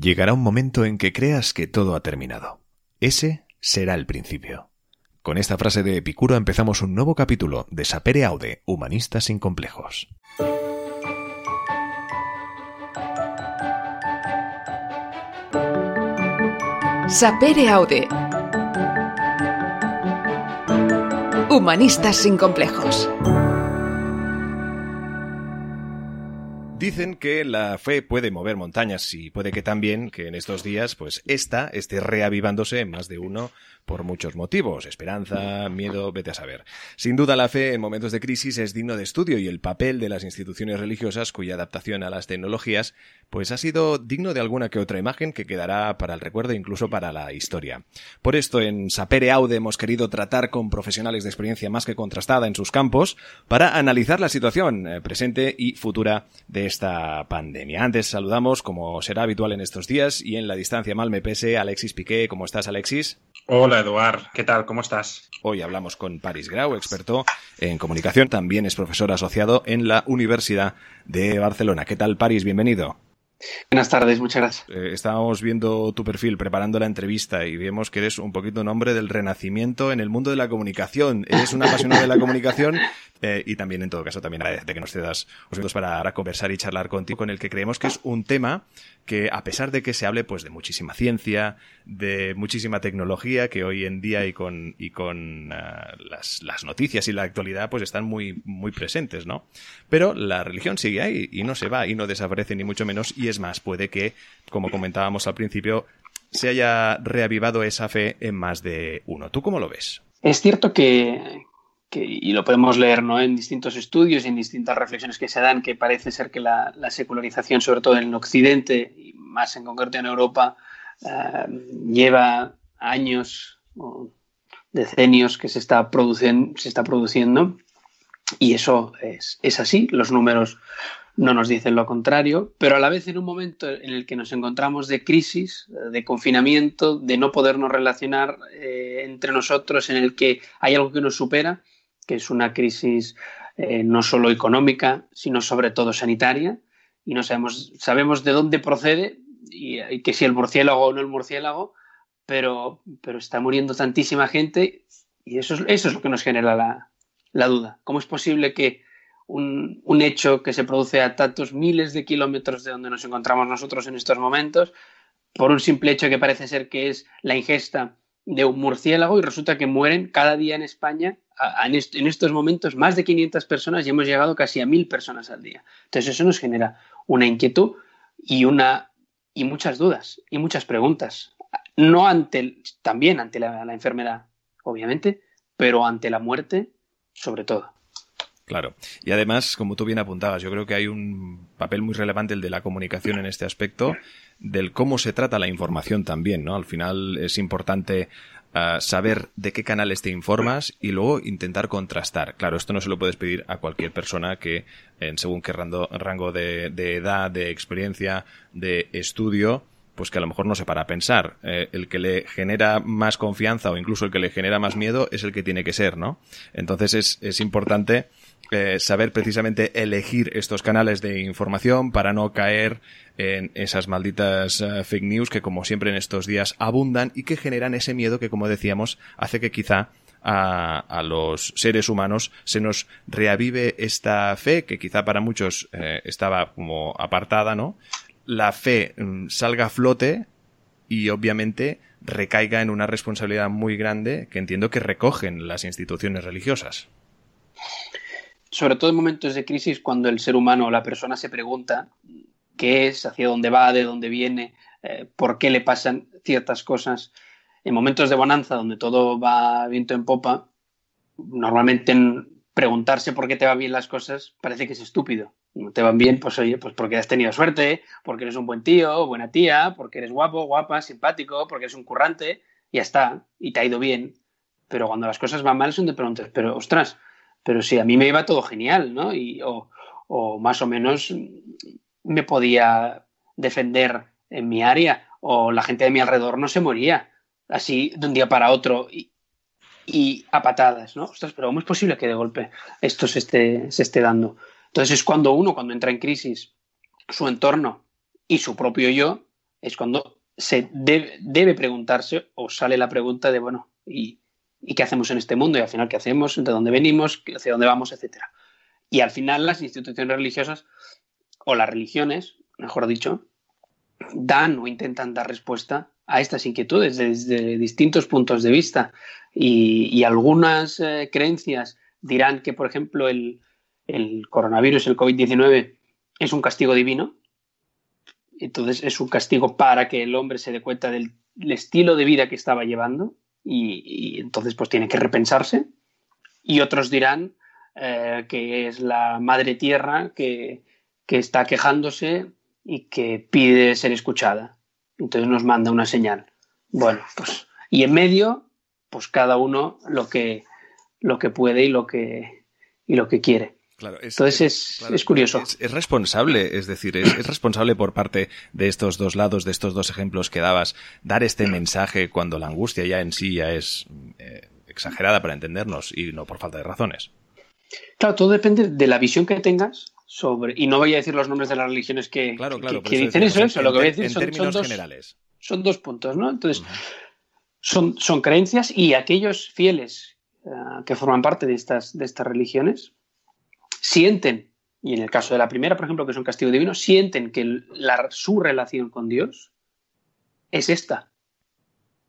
Llegará un momento en que creas que todo ha terminado. Ese será el principio. Con esta frase de Epicuro empezamos un nuevo capítulo de Sapere Aude, Humanistas sin complejos. Sapere Aude. Humanistas sin complejos. Dicen que la fe puede mover montañas y puede que también que en estos días pues esta esté reavivándose en más de uno por muchos motivos, esperanza, miedo, vete a saber. Sin duda la fe en momentos de crisis es digno de estudio y el papel de las instituciones religiosas cuya adaptación a las tecnologías pues ha sido digno de alguna que otra imagen que quedará para el recuerdo e incluso para la historia. Por esto en Sapere Aude hemos querido tratar con profesionales de experiencia más que contrastada en sus campos para analizar la situación eh, presente y futura de esta pandemia. Antes saludamos, como será habitual en estos días y en la distancia mal me pese, Alexis Piqué. ¿Cómo estás, Alexis? Hola, Eduard. ¿Qué tal? ¿Cómo estás? Hoy hablamos con Paris Grau, experto en comunicación. También es profesor asociado en la Universidad de Barcelona. ¿Qué tal, Paris? Bienvenido. Buenas tardes, muchas gracias. Eh, estábamos viendo tu perfil preparando la entrevista y vemos que eres un poquito un hombre del renacimiento en el mundo de la comunicación. Eres un apasionado de la comunicación eh, y también, en todo caso, también agradecerte que nos cedas los minutos para conversar y charlar contigo, con el que creemos que es un tema que, a pesar de que se hable pues de muchísima ciencia, de muchísima tecnología, que hoy en día y con, y con uh, las, las, noticias y la actualidad pues están muy, muy presentes, ¿no? Pero la religión sigue ahí y no se va y no desaparece ni mucho menos y es más, puede que, como comentábamos al principio, se haya reavivado esa fe en más de uno. ¿Tú cómo lo ves? Es cierto que, y lo podemos leer ¿no? en distintos estudios y en distintas reflexiones que se dan, que parece ser que la, la secularización, sobre todo en Occidente, y más en concreto en Europa, uh, lleva años o decenios que se está, produciendo. Y eso es, así, los números no nos dicen lo contrario, pero a la vez en un momento en el que nos encontramos de crisis, de confinamiento, de no podernos relacionar eh, entre nosotros, en el que hay algo que nos supera, que es una crisis eh, no solo económica, sino sobre todo sanitaria, y no sabemos, sabemos de dónde procede, y, que si el murciélago o no el murciélago, pero, pero está muriendo tantísima gente, y eso es, eso es lo que nos genera la, la duda. ¿Cómo es posible que un, un, hecho que se produce a tantos miles de kilómetros de donde nos encontramos nosotros en estos momentos, por un simple hecho que parece ser que es la ingesta de un murciélago y resulta que mueren cada día en España en, est en, estos momentos más de 500 personas y hemos llegado casi a 1000 personas al día. Entonces eso nos genera una inquietud y, una, y muchas dudas y muchas preguntas. No ante también ante la enfermedad, obviamente, pero ante la muerte sobre todo. Claro. Y además, como tú bien apuntabas, yo creo que hay un papel muy relevante el de la comunicación en este aspecto, del cómo se trata la información también, ¿no? Al final es importante uh, saber de qué canales te informas y luego intentar contrastar. Claro, esto no se lo puedes pedir a cualquier persona que, en según qué rango, rango de, de edad, de experiencia, de estudio, pues que a lo mejor no se para a pensar. Eh, el que le genera más confianza o incluso el que le genera más miedo es el que tiene que ser, ¿no? Entonces es, es importante eh, saber precisamente elegir estos canales de información para no caer en esas malditas uh, fake news que como siempre en estos días abundan y que generan ese miedo que como decíamos hace que quizá a, a, los seres humanos se nos reavive esta fe que quizá para muchos eh, estaba como apartada, ¿no? La fe mm, salga a flote y obviamente recaiga en una responsabilidad muy grande que entiendo que recogen las instituciones religiosas sobre todo en momentos de crisis, cuando el ser humano o la persona se pregunta qué es, hacia dónde va, de dónde viene, eh, por qué le pasan ciertas cosas, en momentos de bonanza donde todo va viento en popa, normalmente en preguntarse por qué te van bien las cosas parece que es estúpido. No te van bien, pues oye, pues porque has tenido suerte, porque eres un buen tío, buena tía, porque eres guapo, guapa, simpático, porque eres un currante, ya está, y te ha ido bien. Pero cuando las cosas van mal es donde preguntas, pero ostras, pero sí, a mí me iba todo genial, ¿no? Y, o, o más o menos me podía defender en mi área o la gente de mi alrededor no se moría así de un día para otro y, y a patadas, ¿no? Ostras, pero ¿cómo es posible que de golpe esto se esté, se esté dando? Entonces es cuando uno, cuando entra en crisis, su entorno y su propio yo, es cuando se debe, debe preguntarse o sale la pregunta de, bueno, ¿y, ¿y, qué hacemos en este mundo? Y al final, ¿qué hacemos? ¿De dónde venimos? ¿Hacia dónde vamos? Etcétera. Y al final las instituciones religiosas o las religiones, mejor dicho, dan o intentan dar respuesta a estas inquietudes desde distintos puntos de vista. Y, algunas eh, creencias dirán que, por ejemplo, el, el coronavirus, el COVID-19, es un castigo divino. Entonces es un castigo para que el hombre se dé cuenta del, estilo de vida que estaba llevando y, entonces pues tiene que repensarse. Y otros dirán eh, que es la madre tierra que, que está quejándose y que pide ser escuchada. Entonces nos manda una señal. Bueno, pues, y en medio, pues cada uno lo que, lo que puede y lo que, y lo que quiere. Claro, Entonces es, curioso. Es, responsable, es decir, es, responsable por parte de estos dos lados, de estos dos ejemplos que dabas, dar este mensaje cuando la angustia ya en sí ya es eh, exagerada para entendernos y no por falta de razones. Claro, todo depende de la visión que tengas sobre, y no voy a decir los nombres de las religiones que, claro, claro, que, dicen eso, eso, lo que voy a decir son, términos dos, generales. son dos puntos, ¿no? Entonces, son, son creencias y aquellos fieles eh, que forman parte de estas, de estas religiones sienten, y en el caso de la primera, por ejemplo, que es un castigo divino, sienten que la, su relación con Dios es esta,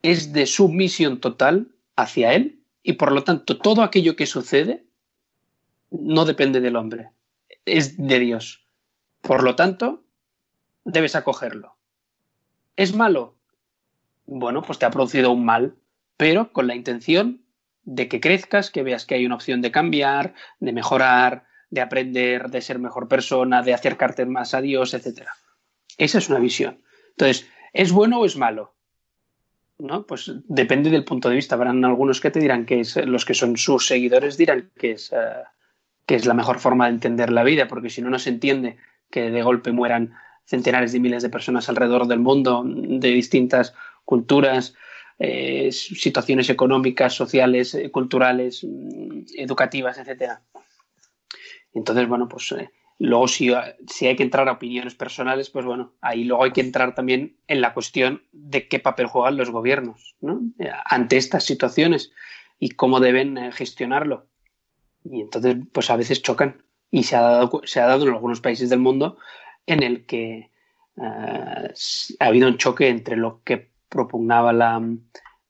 es de sumisión total hacia Él y por lo tanto todo aquello que sucede no depende del hombre, es de Dios. Por lo tanto, debes acogerlo. ¿Es malo? Bueno, pues te ha producido un mal, pero con la intención de que crezcas, que veas que hay una opción de cambiar, de mejorar, de aprender, de ser mejor persona, de acercarte más a Dios, etc. Esa es una visión. Entonces, ¿es bueno o es malo? ¿No? Pues depende del punto de vista. Habrán algunos que te dirán que es, los que son sus seguidores dirán que es, eh, que es la mejor forma de entender la vida, porque si no, no se entiende que de golpe mueran centenares de miles de personas alrededor del mundo, de distintas culturas, eh, situaciones económicas, sociales, eh, culturales, mm, educativas, etcétera. Entonces, bueno, pues eh, luego si, si, hay que entrar a opiniones personales, pues bueno, ahí luego hay que entrar también en la cuestión de qué papel juegan los gobiernos ¿no? ante estas situaciones y cómo deben gestionarlo. Y entonces, pues a veces chocan. Y se ha dado, se ha dado en algunos países del mundo en el que ha habido un choque entre lo que propugnaba la,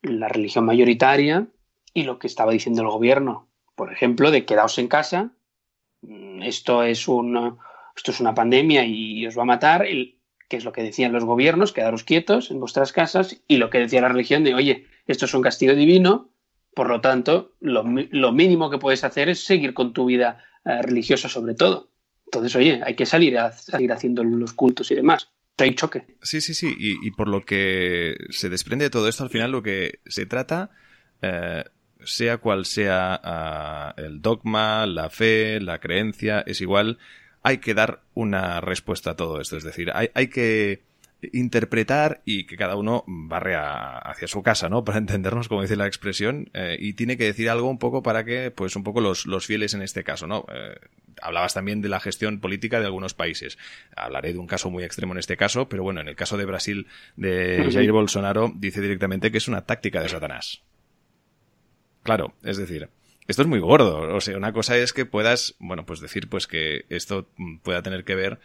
la, religión mayoritaria y lo que estaba diciendo el gobierno. Por ejemplo, de quedaos en casa, esto es, un, esto es una pandemia y os va a matar, que es lo que decían los gobiernos, quedaros quietos en vuestras casas, y lo que decía la religión de, oye, esto es un castigo divino, por lo tanto, lo, lo mínimo que puedes hacer es seguir con tu vida eh, religiosa sobre todo. Entonces, oye, hay que salir a seguir haciendo los cultos y demás. Hay choque. Sí, sí, sí. Y, por lo que se desprende de todo esto, al final lo que se trata, eh, sea cual sea ah, el dogma, la fe, la creencia, es igual, hay que dar una respuesta a todo esto. Es decir, hay, hay que interpretar y que cada uno barre hacia su casa, ¿no? Para entendernos, como dice la expresión, eh, y tiene que decir algo un poco para que, pues, un poco los, los fieles en este caso, ¿no? Eh, hablabas también de la gestión política de algunos países. Hablaré de un caso muy extremo en este caso, pero bueno, en el caso de Brasil de Jair Bolsonaro dice directamente que es una táctica de Satanás. Claro, es decir, esto es muy gordo. O sea, una cosa es que puedas, bueno, pues decir pues que esto pueda tener que ver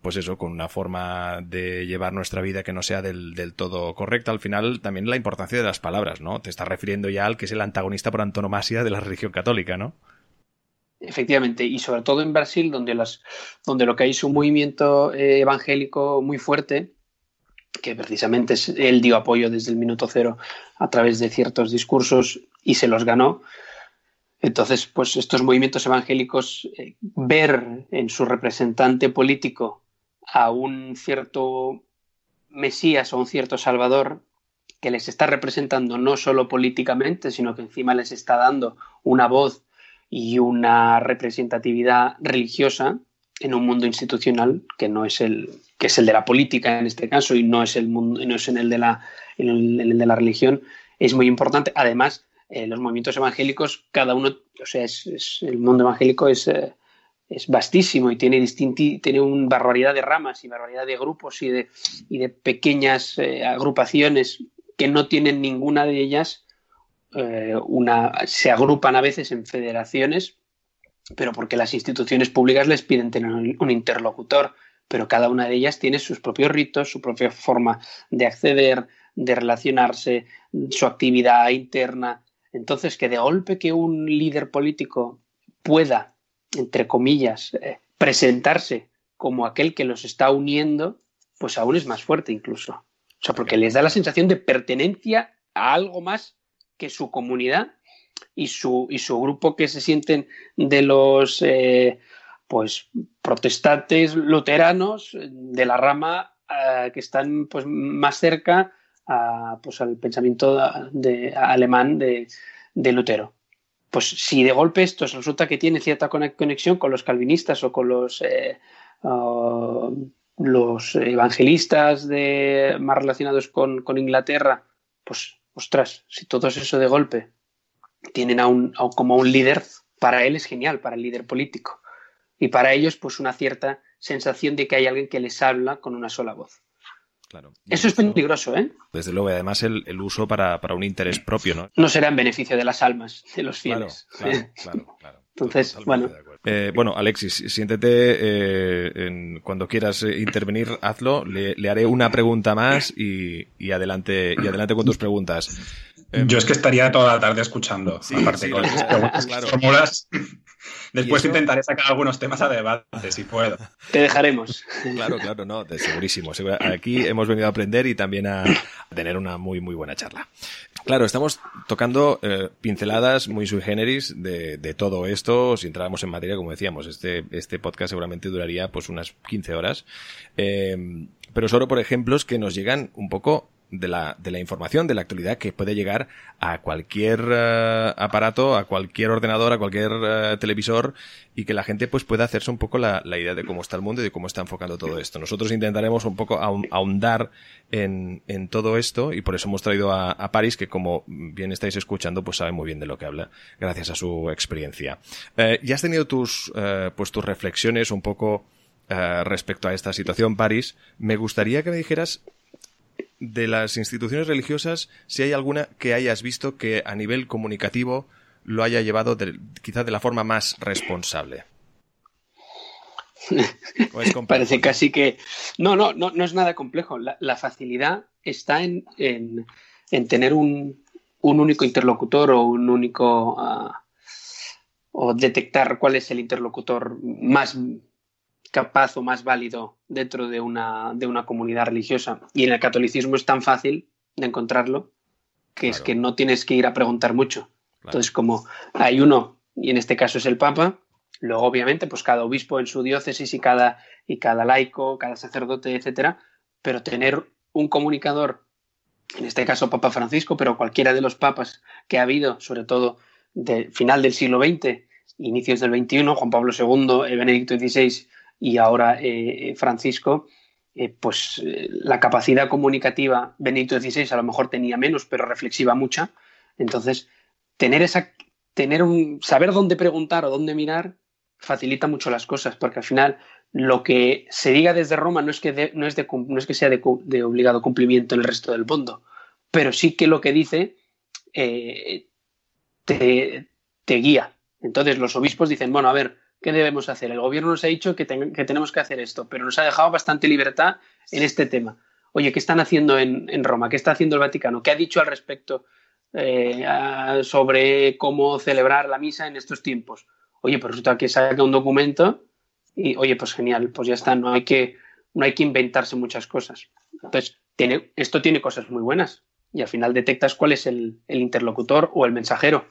pues eso, con una forma de llevar nuestra vida que no sea del, del, todo correcta. Al final, también la importancia de las palabras, ¿no? Te estás refiriendo ya al que es el antagonista por antonomasia de la religión católica, ¿no? Efectivamente, y sobre todo en Brasil, donde, las, donde lo que hay es un movimiento eh, evangélico muy fuerte, que precisamente él dio apoyo desde el minuto cero a través de ciertos discursos y se los ganó. Entonces, pues estos movimientos evangélicos, eh, ver en su representante político a un cierto Mesías o un cierto Salvador que les está representando no solo políticamente, sino que encima les está dando una voz y una representatividad religiosa en un mundo institucional que no es el que es el de la política en este caso y no es el mundo no es en el de la en el de la religión es muy importante. Además eh, los movimientos evangélicos, cada uno, o sea, es, el mundo evangélico es, eh, es vastísimo y tiene, tiene una barbaridad de ramas y barbaridad de grupos y de, y de pequeñas eh, agrupaciones que no tienen ninguna de ellas una, se agrupan a veces en federaciones, pero porque las instituciones públicas les piden tener un interlocutor, pero cada una de ellas tiene sus propios ritos, su propia forma de acceder, de relacionarse, su actividad interna. Entonces, que de golpe que un líder político pueda entre comillas, eh, presentarse como aquel que los está uniendo, pues aún es más fuerte incluso. O sea, porque les da la sensación de pertenencia a algo más que su comunidad y su, y su grupo que se sienten de los eh, pues protestantes luteranos de la rama eh, que están pues más cerca a, pues, al pensamiento de, alemán de, de Lutero. Pues si de golpe esto resulta que tiene cierta conexión con los calvinistas o con los, eh, los evangelistas más relacionados con, Inglaterra, pues ostras, si todos eso de golpe tienen a un, como un líder, para él es genial, para el líder político. Y para ellos, pues una cierta sensación de que hay alguien que les habla con una sola voz. Eso es peligroso, ¿eh? Desde luego, y además el, uso para, un interés propio, ¿no? No será en beneficio de las almas de los fieles. Claro, claro, claro. Entonces, bueno. Eh, bueno, Alexis, siéntete eh, cuando quieras eh, intervenir, hazlo. Le, haré una pregunta más y, adelante, y adelante con tus preguntas. Yo es que estaría toda la tarde escuchando, aparte con las preguntas fórmulas. Después intentaré sacar algunos temas a debate, si puedo. Te dejaremos. Claro, claro, no, segurísimo. Aquí hemos venido a aprender y también a tener una muy, muy buena charla. Claro, estamos tocando eh, pinceladas muy sui generis de, todo esto. Si entráramos en materia, como decíamos, este, este podcast seguramente duraría pues unas 15 horas. Eh, pero solo por ejemplos que nos llegan un poco de la, de la información, de la actualidad que puede llegar a cualquier eh, aparato, a cualquier ordenador, a cualquier eh, televisor y que la gente pues pueda hacerse un poco la, idea de cómo está el mundo y de cómo está enfocando todo esto. Nosotros intentaremos un poco ahondar en, en todo esto y por eso hemos traído a, a Paris que como bien estáis escuchando pues sabe muy bien de lo que habla gracias a su experiencia. Eh, ya has tenido tus, pues tus reflexiones un poco respecto a esta situación, Paris. Me gustaría que me dijeras de las instituciones religiosas, si hay alguna que hayas visto que a nivel comunicativo lo haya llevado quizá de la forma más responsable. Parece casi que... No, no, no, no es nada complejo. La, facilidad está en, en, tener un, un, único interlocutor o un único... Ah, o detectar cuál es el interlocutor más capaz o más válido dentro de una, de una comunidad religiosa. Y en el catolicismo es tan fácil de encontrarlo que es que no tienes que ir a preguntar mucho. Entonces, como hay uno, y en este caso es el Papa, luego obviamente, pues cada obispo en su diócesis y cada, y cada laico, cada sacerdote, etcétera, pero tener un comunicador, en este caso Papa Francisco, pero cualquiera de los papas que ha habido, sobre todo del final del siglo XX, inicios del XXI, Juan Pablo II, Benedicto XVI y ahora eh, Francisco, eh, pues eh, la capacidad comunicativa, Benito XVI a lo mejor tenía menos, pero reflexiva mucha. Entonces, tener esa, tener un, saber dónde preguntar o dónde mirar facilita mucho las cosas, porque al final lo que se diga desde Roma no es que, no es, de, no es que sea de, obligado cumplimiento en el resto del mundo, pero sí que lo que dice te, te guía. Entonces los obispos dicen, bueno, a ver, ¿qué debemos hacer? El gobierno nos ha dicho que, tenemos que hacer esto, pero nos ha dejado bastante libertad en este tema. Oye, ¿qué están haciendo en, Roma? ¿Qué está haciendo el Vaticano? ¿Qué ha dicho al respecto eh, sobre cómo celebrar la misa en estos tiempos? Oye, pues resulta que saca un documento y, oye, pues genial, pues ya está, no hay que, no hay que inventarse muchas cosas. Entonces, tiene, esto tiene cosas muy buenas y al final detectas cuál es el interlocutor o el mensajero.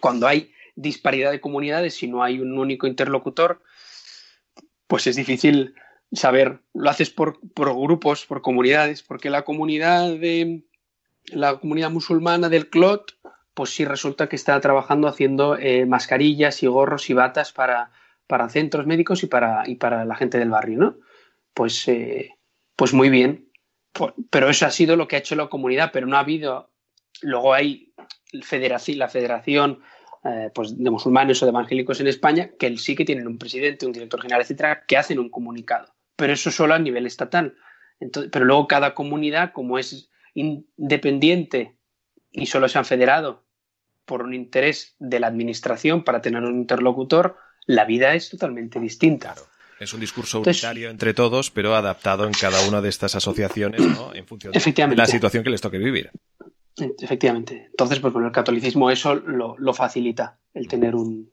Cuando hay disparidad de comunidades, si no hay un único interlocutor, pues es difícil saber, lo haces por, grupos, por comunidades, porque la comunidad de la comunidad musulmana del Clot, pues sí resulta que está trabajando haciendo eh, mascarillas y gorros y batas para, para centros médicos y para, y para la gente del barrio, ¿no? Pues, eh, pues muy bien. Pero eso ha sido lo que ha hecho la comunidad, pero no ha habido. Luego hay federación, la federación eh, pues de musulmanes o de evangélicos en España, que sí que tienen un presidente, un director general, etcétera, que hacen un comunicado. Pero eso solo a nivel estatal. Entonces, pero luego cada comunidad, como es independiente y solo se han federado por un interés de la administración para tener un interlocutor, la vida es totalmente distinta. Es un discurso unitario entre todos, pero adaptado en cada una de estas asociaciones ¿no? en función de la situación que les toque vivir. Efectivamente. Entonces, pues bueno, el catolicismo eso lo, facilita, el tener un,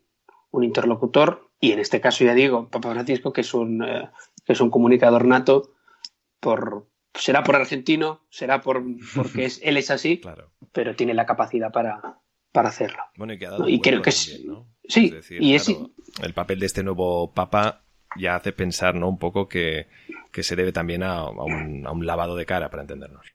interlocutor, y en este caso ya digo, Papa Francisco, que es un, eh, es un comunicador nato, por, será por argentino, será por, porque es, él es así, pero tiene la capacidad para, para hacerlo. Bueno, y que ha dado creo que Sí, y es, el papel de este nuevo Papa ya hace pensar ¿no? un poco que, se debe también a, un, lavado de cara, para entendernos.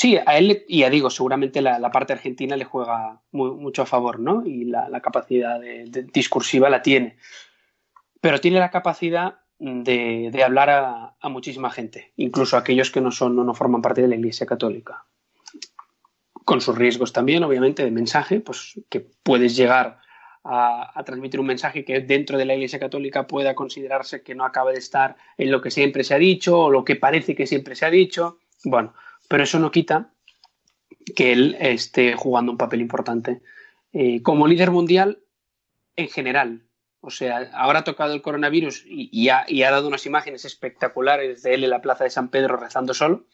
Sí, a él, y ya digo, seguramente la, parte argentina le juega mucho a favor, ¿no? Y la, capacidad discursiva la tiene. Pero tiene la capacidad de, hablar a, muchísima gente, incluso a aquellos que no, son, no forman parte de la Iglesia Católica. Con sus riesgos también, obviamente, de mensaje, pues que puedes llegar a, transmitir un mensaje que dentro de la Iglesia Católica pueda considerarse que no acaba de estar en lo que siempre se ha dicho o lo que parece que siempre se ha dicho. Bueno, pero eso no quita que él esté jugando un papel importante eh, como líder mundial en general. O sea, ahora ha tocado el coronavirus y, ha, dado unas imágenes espectaculares de él en la plaza de San Pedro rezando solo.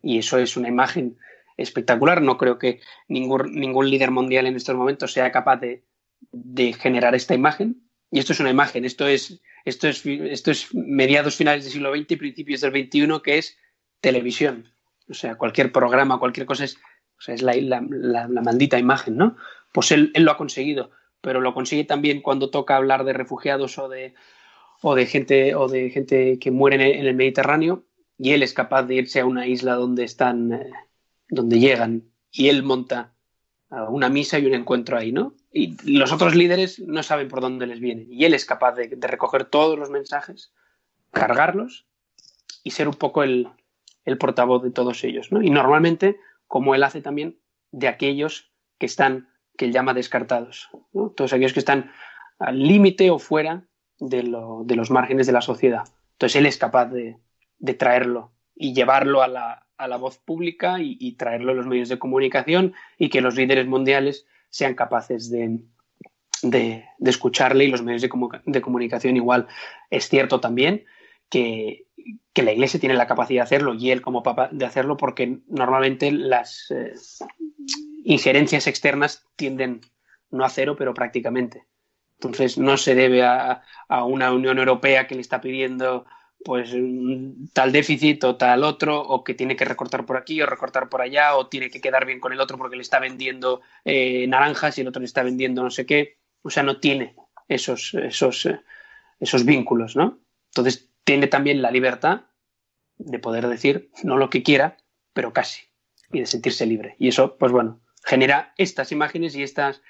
Y eso es una imagen espectacular. No creo que ningún, ningún líder mundial en estos momentos sea capaz de, de generar esta imagen. Y esto es una imagen, esto es, esto es, esto es mediados finales del siglo XX y principios del XXI, que es televisión. O sea, cualquier programa, cualquier cosa es, es la, la, maldita imagen, ¿no? Pues él, lo ha conseguido, pero lo consigue también cuando toca hablar de refugiados o de, o de gente o de gente que muere en el, Mediterráneo y él es capaz de irse a una isla donde están eh, donde llegan y él monta una misa y un encuentro ahí, ¿no? Y los otros líderes no saben por dónde les vienen. Y él es capaz de, recoger todos los mensajes, cargarlos y ser un poco el, portavoz de todos ellos, ¿no? Y normalmente, como él hace también, de aquellos que están, que él llama descartados, ¿no? Todos aquellos que están al límite o fuera de, los márgenes de la sociedad. Entonces él es capaz de traerlo y llevarlo a la, voz pública y, traerlo a los medios de comunicación y que los líderes mundiales sean capaces de, escucharle y los medios de, comunicación igual. Es cierto también que, que, la Iglesia tiene la capacidad de hacerlo y él como papa de hacerlo porque normalmente las eh, injerencias externas tienden no a cero, pero prácticamente. Entonces no se debe a, a una Unión Europea que le está pidiendo pues tal déficit o tal otro, o que tiene que recortar por aquí o recortar por allá, o tiene que quedar bien con el otro porque le está vendiendo eh, naranjas y el otro le está vendiendo no sé qué. O sea, no tiene esos, esos, eh, esos vínculos, ¿no? Entonces tiene también la libertad de poder decir no lo que quiera, pero casi, y de sentirse libre. Y eso, pues bueno, genera estas imágenes y, estas,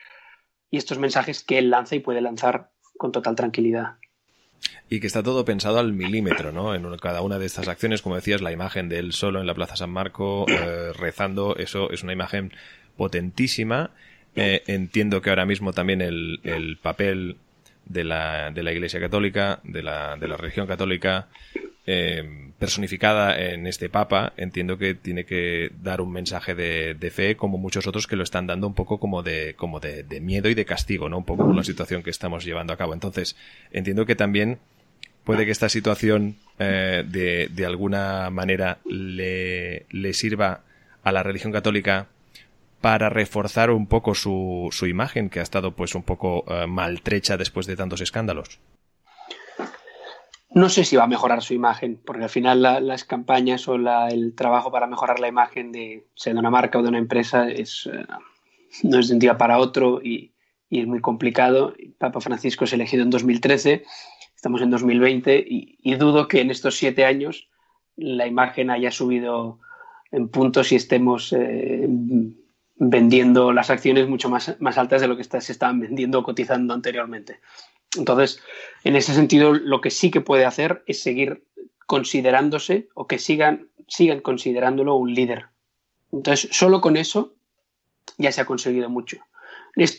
y estos mensajes que él lanza y puede lanzar con total tranquilidad y que está todo pensado al milímetro, ¿no? En cada una de estas acciones, como decías, la imagen de él solo en la Plaza San Marco, eh, rezando, eso es una imagen potentísima. Eh, entiendo que ahora mismo también el, el papel de la, de la Iglesia Católica, de la, de la religión católica, eh, personificada en este Papa, entiendo que tiene que dar un mensaje de, de, fe, como muchos otros que lo están dando un poco como de, como de, de, miedo y de castigo, ¿no? Un poco por la situación que estamos llevando a cabo. Entonces, entiendo que también puede que esta situación eh, de, de alguna manera le, le sirva a la religión católica para reforzar un poco su, su imagen, que ha estado pues un poco eh, maltrecha después de tantos escándalos. No sé si va a mejorar su imagen, porque al final las campañas o el trabajo para mejorar la imagen de, sea de una marca o de una empresa es, eh, no es de un día para otro y, y, es muy complicado. Papa Francisco es elegido en 2013, estamos en 2020 y, y dudo que en estos siete años la imagen haya subido en puntos y estemos eh, vendiendo las acciones mucho más, más altas de lo que se estaban vendiendo o cotizando anteriormente. Entonces, en ese sentido, lo que sí que puede hacer es seguir considerándose o que sigan, sigan considerándolo un líder. Entonces, solo con eso ya se ha conseguido mucho.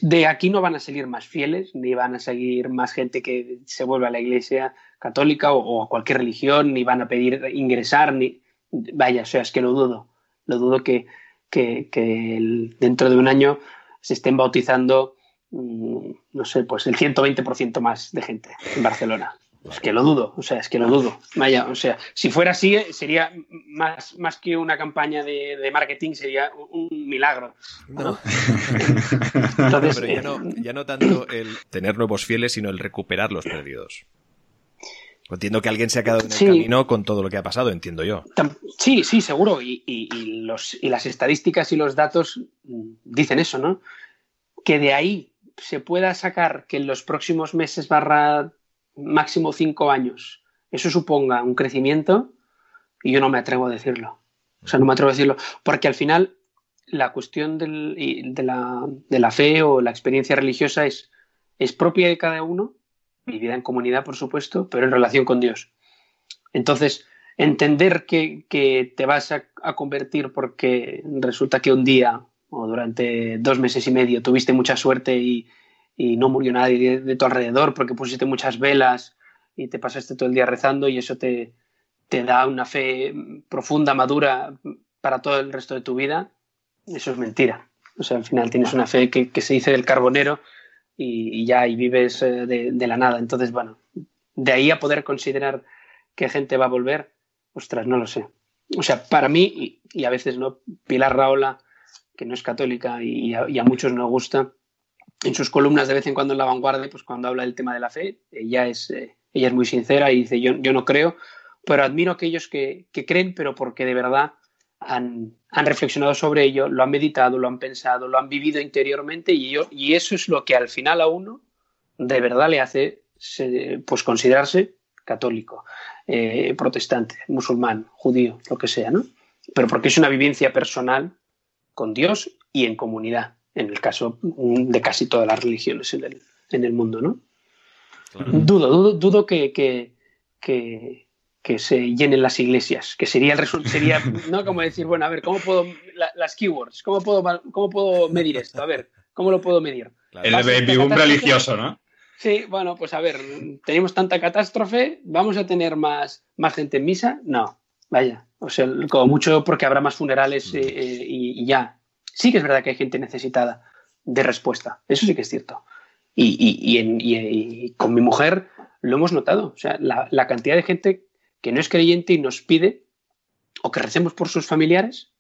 de aquí no van a salir más fieles, ni van a seguir más gente que se vuelva a la iglesia católica o, a cualquier religión, ni van a pedir ingresar, ni vaya, o sea, es que lo dudo. Lo dudo que, dentro de un año se estén bautizando, mm, no sé, pues el 120% más de gente en Barcelona. Es que lo dudo, o sea, es que lo dudo. Vaya, o sea, si fuera así, eh, sería más, más que una campaña de, marketing, sería un milagro. ¿no? Entonces, Pero ya no, ya no tanto el tener nuevos fieles, sino el recuperar los perdidos. Entiendo que alguien se ha quedado en el camino con todo lo que ha pasado, entiendo yo. Sí, sí, seguro. Y, y, los, y las estadísticas y los datos dicen eso, ¿no? Que de ahí se pueda sacar que en los próximos meses barra máximo cinco años eso suponga un crecimiento, y yo no me atrevo a decirlo. O sea, no me atrevo a decirlo, porque al final la cuestión de, la, fe o la experiencia religiosa es, es propia de cada uno, vivida en comunidad, por supuesto, pero en relación con Dios. Entonces, entender que, te vas a, convertir porque resulta que un día o durante dos meses y medio tuviste mucha suerte y, y no murió nadie de, tu alrededor porque pusiste muchas velas y te pasaste todo el día rezando y eso te, te da una fe profunda, madura para todo el resto de tu vida, eso es mentira. O sea, al final tienes una fe que, se dice del carbonero y, ya y vives eh, de, la nada. Entonces, bueno, de ahí a poder considerar que gente va a volver, ostras, no lo sé. O sea, para mí, y, a veces no, Pilar Raola, que no es católica y, a, muchos no gusta, en sus columnas de vez en cuando en la vanguardia, pues cuando habla del tema de la fe, ella es, eh, ella es muy sincera y dice, yo, yo no creo, pero admiro a aquellos que, creen, pero porque de verdad han, reflexionado sobre ello, lo han meditado, lo han pensado, lo han vivido interiormente y, yo, y eso es lo que al final a uno de verdad le hace pues considerarse católico, eh, protestante, musulmán, judío, lo que sea, ¿no? Pero porque es una vivencia personal con Dios y en comunidad en el caso de casi todas las religiones en el, en el mundo, ¿no? Dudo, dudo, dudo que, que, que, se llenen las iglesias, que sería el sería, ¿no? Como decir, bueno, a ver, ¿cómo puedo, las keywords, ¿cómo puedo, cómo puedo medir esto? A ver, ¿cómo lo puedo medir? El baby religioso, ¿no? Sí, bueno, pues a ver, tenemos tanta catástrofe, ¿vamos a tener más, más gente en misa? No, vaya, o sea, como mucho porque habrá más funerales eh, eh, y, ya, sí que es verdad que hay gente necesitada de respuesta. Eso sí que es cierto. Y, con mi mujer lo hemos notado. O sea, la, cantidad de gente que no es creyente y nos pide o que recemos por sus familiares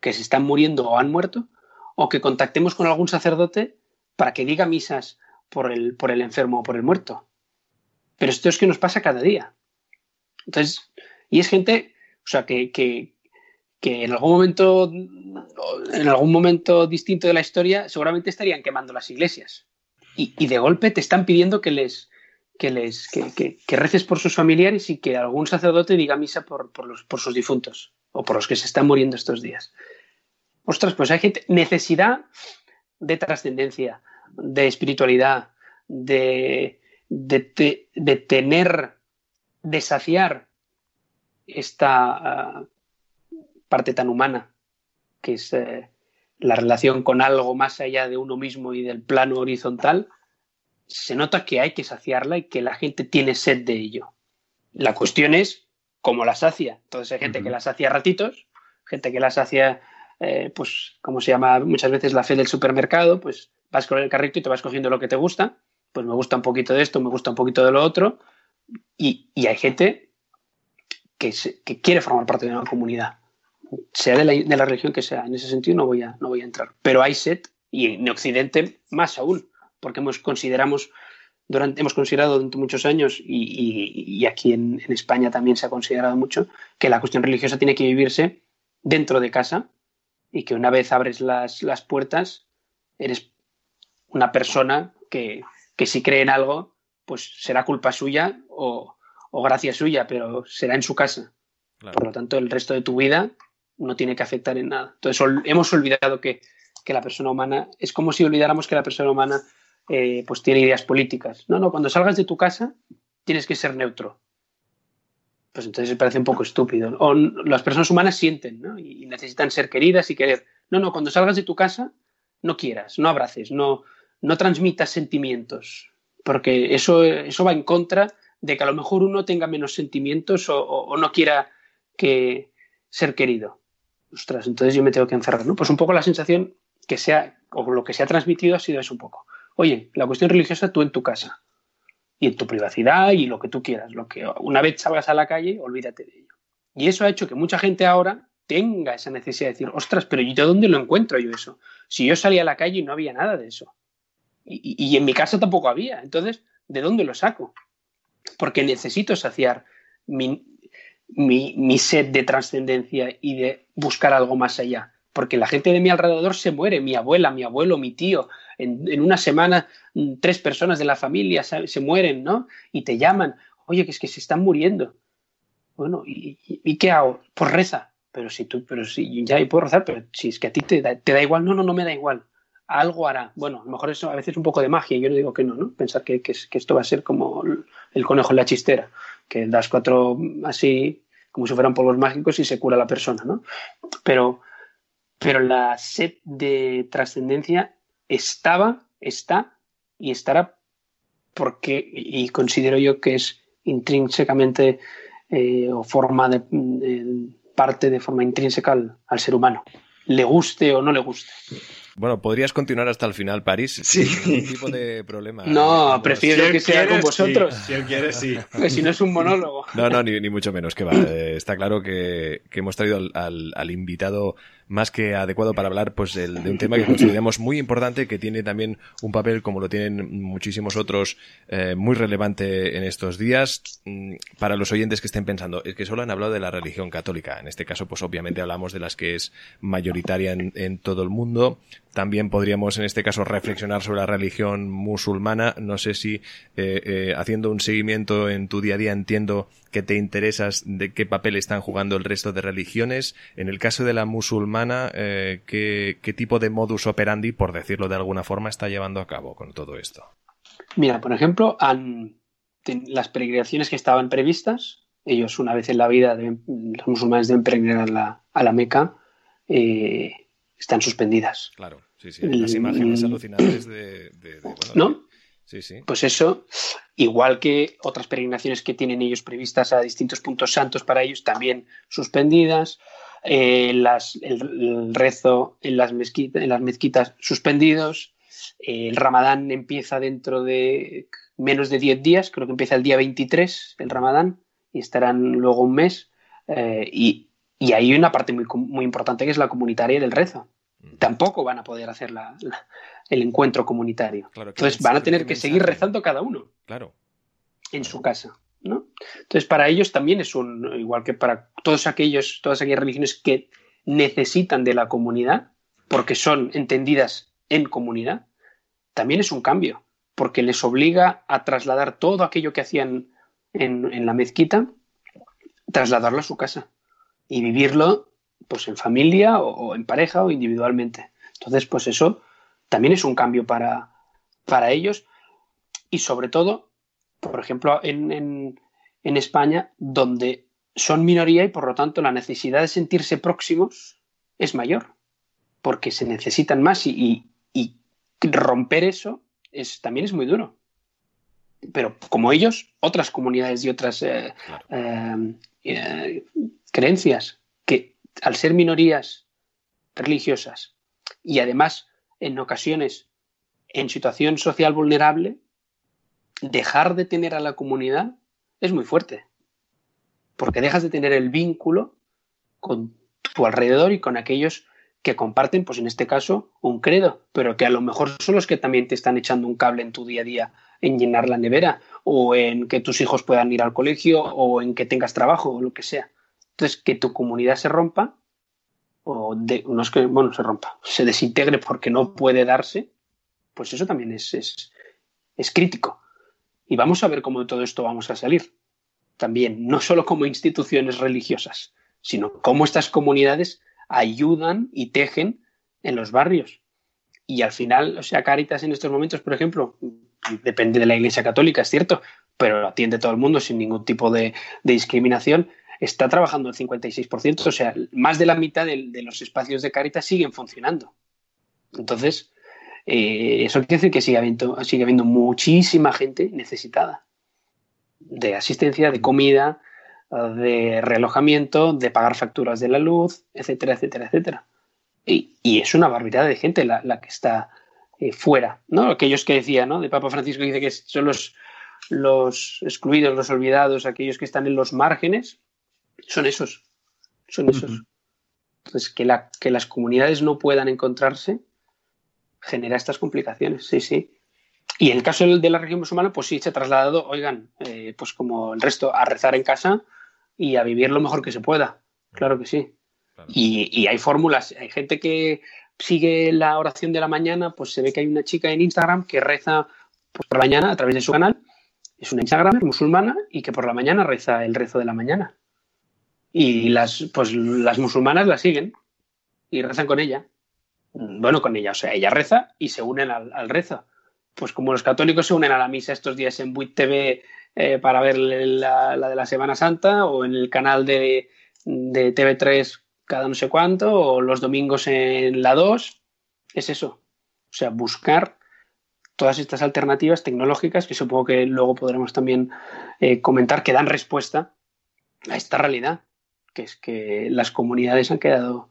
que se están muriendo o han muerto, o que contactemos con algún sacerdote para que diga misas por el, por el enfermo o por el muerto. Pero esto es que nos pasa cada día. Entonces, y es gente, o sea, que, que en algún momento, en algún momento distinto de la historia, seguramente estarían quemando las iglesias. Y, de golpe te están pidiendo que les, que les que, reces por sus familiares y que algún sacerdote diga misa por, los, por sus difuntos o por los que se están muriendo estos días. Ostras, pues hay gente, necesidad de trascendencia, de espiritualidad, de, de, de, tener, de saciar esta, ah, parte tan humana, que es eh, la relación con algo más allá de uno mismo y del plano horizontal, se nota que hay que saciarla y que la gente tiene sed de ello. La cuestión es cómo la sacia. Entonces hay gente que la sacia ratitos, gente que la sacia, eh, pues, como se llama muchas veces la fe del supermercado, pues vas con el carrito y te vas cogiendo lo que te gusta, pues me gusta un poquito de esto, me gusta un poquito de lo otro, y, hay gente que, que quiere formar parte de una comunidad sea de la, religión que sea. En ese sentido no voy a, no voy a entrar. Pero hay set, y en Occidente más aún, porque hemos, consideramos, durante, hemos considerado durante muchos años, y, aquí en, España también se ha considerado mucho, que la cuestión religiosa tiene que vivirse dentro de casa y que una vez abres las, puertas, eres una persona que, si cree en algo, pues será culpa suya o, o gracia suya, pero será en su casa. Por lo tanto, el resto de tu vida no tiene que afectar en nada. Entonces, hemos olvidado que, la persona humana, es como si olvidáramos que la persona humana eh, pues tiene ideas políticas. No, no, cuando salgas de tu casa tienes que ser neutro. Pues entonces parece un poco estúpido. O las personas humanas sienten ¿no? y necesitan ser queridas y querer. No, no, cuando salgas de tu casa no quieras, no abraces, no, no transmitas sentimientos, porque eso, eso va en contra de que a lo mejor uno tenga menos sentimientos o, no quiera que ser querido. Ostras, entonces yo me tengo que encerrar. Pues un poco la sensación que sea, o lo que se ha transmitido ha sido eso un poco. Oye, la cuestión religiosa tú en tu casa y en tu privacidad y lo que tú quieras. Lo que una vez salgas a la calle, olvídate de ello. Y eso ha hecho que mucha gente ahora tenga esa necesidad de decir, ostras, pero ¿y de dónde lo encuentro yo eso? Si yo salía a la calle y no había nada de eso. Y, en mi casa tampoco había. Entonces, ¿de dónde lo saco? Porque necesito saciar mi, mi, sed de trascendencia y de buscar algo más allá. Porque la gente de mi alrededor se muere, mi abuela, mi abuelo, mi tío. En, una semana, mm, tres personas de la familia se, mueren, ¿no? Y te llaman, oye, que es que se están muriendo. Bueno, ¿y, qué hago? Pues reza. Pero si tú, pero si ya puedo rezar, pero si es que a ti te te da igual, no, no, no me da igual algo hará. Bueno, a lo mejor eso a veces es un poco de magia, yo no digo que no, ¿no? Pensar que, esto va a ser como el conejo en la chistera, que das cuatro así, como si fueran polvos mágicos y se cura la persona, ¿no? Pero, pero la sed de trascendencia estaba, está y estará porque, y considero yo que es intrínsecamente eh, o forma de, parte de forma intrínseca al ser humano, le guste o no le guste. Bueno, podrías continuar hasta el final, París. Sí. Sin tipo de problema. No, prefiero que sea con vosotros. Si él quiere, sí. Que si no es un monólogo. No, no, ni, mucho menos, que va. Eh, está claro que, hemos traído al, al invitado más que adecuado para hablar pues de, un tema que consideramos muy importante, que tiene también un papel, como lo tienen muchísimos otros, eh, muy relevante en estos días. Mm, para los oyentes que estén pensando, es que solo han hablado de la religión católica. En este caso, pues obviamente hablamos de las que es mayoritaria en, todo el mundo. También podríamos, en este caso, reflexionar sobre la religión musulmana. No sé si eh, eh, haciendo un seguimiento en tu día a día entiendo que te interesas de qué papel están jugando el resto de religiones. En el caso de la musulmana, eh, ¿qué, tipo de modus operandi, por decirlo de alguna forma, está llevando a cabo con todo esto? Mira, por ejemplo, las peregrinaciones que estaban previstas, ellos una vez en la vida, los musulmanes deben peregrinar a la, a la Meca, eh, están suspendidas. Claro, sí, sí. Las imágenes alucinantes de, ¿No? Pues eso, igual que otras peregrinaciones que tienen ellos previstas a distintos puntos santos para ellos, también suspendidas. Eh, el, rezo en las, mezquitas, en las mezquitas suspendidos. el ramadán empieza dentro de menos de 10 días, creo que empieza el día 23, el ramadán, y estarán luego un mes. Eh, y, y, hay una parte muy, muy importante que es la comunitaria del rezo tampoco van a poder hacer el encuentro comunitario. Entonces van a tener que seguir rezando cada uno. Claro. En su casa. ¿no? Entonces, para ellos también es un, igual que para todos aquellos, todas aquellas religiones que necesitan de la comunidad, porque son entendidas en comunidad, también es un cambio, porque les obliga a trasladar todo aquello que hacían en, en la mezquita, trasladarlo a su casa y vivirlo pues en familia o, en pareja o individualmente. Entonces, pues eso también es un cambio para, para ellos y sobre todo, por ejemplo, en, en, España, donde son minoría y por lo tanto la necesidad de sentirse próximos es mayor, porque se necesitan más y, y, romper eso es, también es muy duro. Pero como ellos, otras comunidades y otras eh, eh, eh, creencias que al ser minorías religiosas y además en ocasiones en situación social vulnerable, dejar de tener a la comunidad es muy fuerte, porque dejas de tener el vínculo con tu alrededor y con aquellos que comparten, pues en este caso, un credo, pero que a lo mejor son los que también te están echando un cable en tu día a día en llenar la nevera o en que tus hijos puedan ir al colegio o en que tengas trabajo o lo que sea. Entonces, que tu comunidad se rompa, o no es que, bueno, se rompa, se desintegre porque no puede darse, pues eso también es, es, crítico. Y vamos a ver cómo de todo esto vamos a salir. También, no solo como instituciones religiosas, sino cómo estas comunidades ayudan y tejen en los barrios. Y al final, o sea, Caritas en estos momentos, por ejemplo, depende de la Iglesia Católica, es cierto, pero atiende todo el mundo sin ningún tipo de, discriminación está trabajando el 56%, o sea, más de la mitad de, los espacios de Caritas siguen funcionando. Entonces, eh, eso quiere decir que sigue habiendo muchísima gente necesitada de asistencia, de comida, de relojamiento, de pagar facturas de la luz, etcétera, etcétera, etcétera. Y, es una barbaridad de gente la, que está eh, fuera, ¿no? Aquellos que decía, ¿no? De Papa Francisco dice que son los, los excluidos, los olvidados, aquellos que están en los márgenes, son esos, son esos. Entonces, que, la, que las comunidades no puedan encontrarse genera estas complicaciones, sí, sí. Y en el caso de la región musulmana, pues sí se ha trasladado, oigan, eh, pues como el resto, a rezar en casa y a vivir lo mejor que se pueda. Claro que sí. Y, hay fórmulas. Hay gente que sigue la oración de la mañana, pues se ve que hay una chica en Instagram que reza por la mañana a través de su canal. Es una Instagram musulmana y que por la mañana reza el rezo de la mañana. Y las, pues las musulmanas la siguen y rezan con ella. Bueno, con ella, o sea, ella reza y se unen al, rezo. Pues como los católicos se unen a la misa estos días en Buit TV eh, para ver la, de la Semana Santa o en el canal de, de TV3 cada no sé cuánto o los domingos en la 2, es eso. O sea, buscar todas estas alternativas tecnológicas que supongo que luego podremos también eh, comentar que dan respuesta a esta realidad, que es que las comunidades han quedado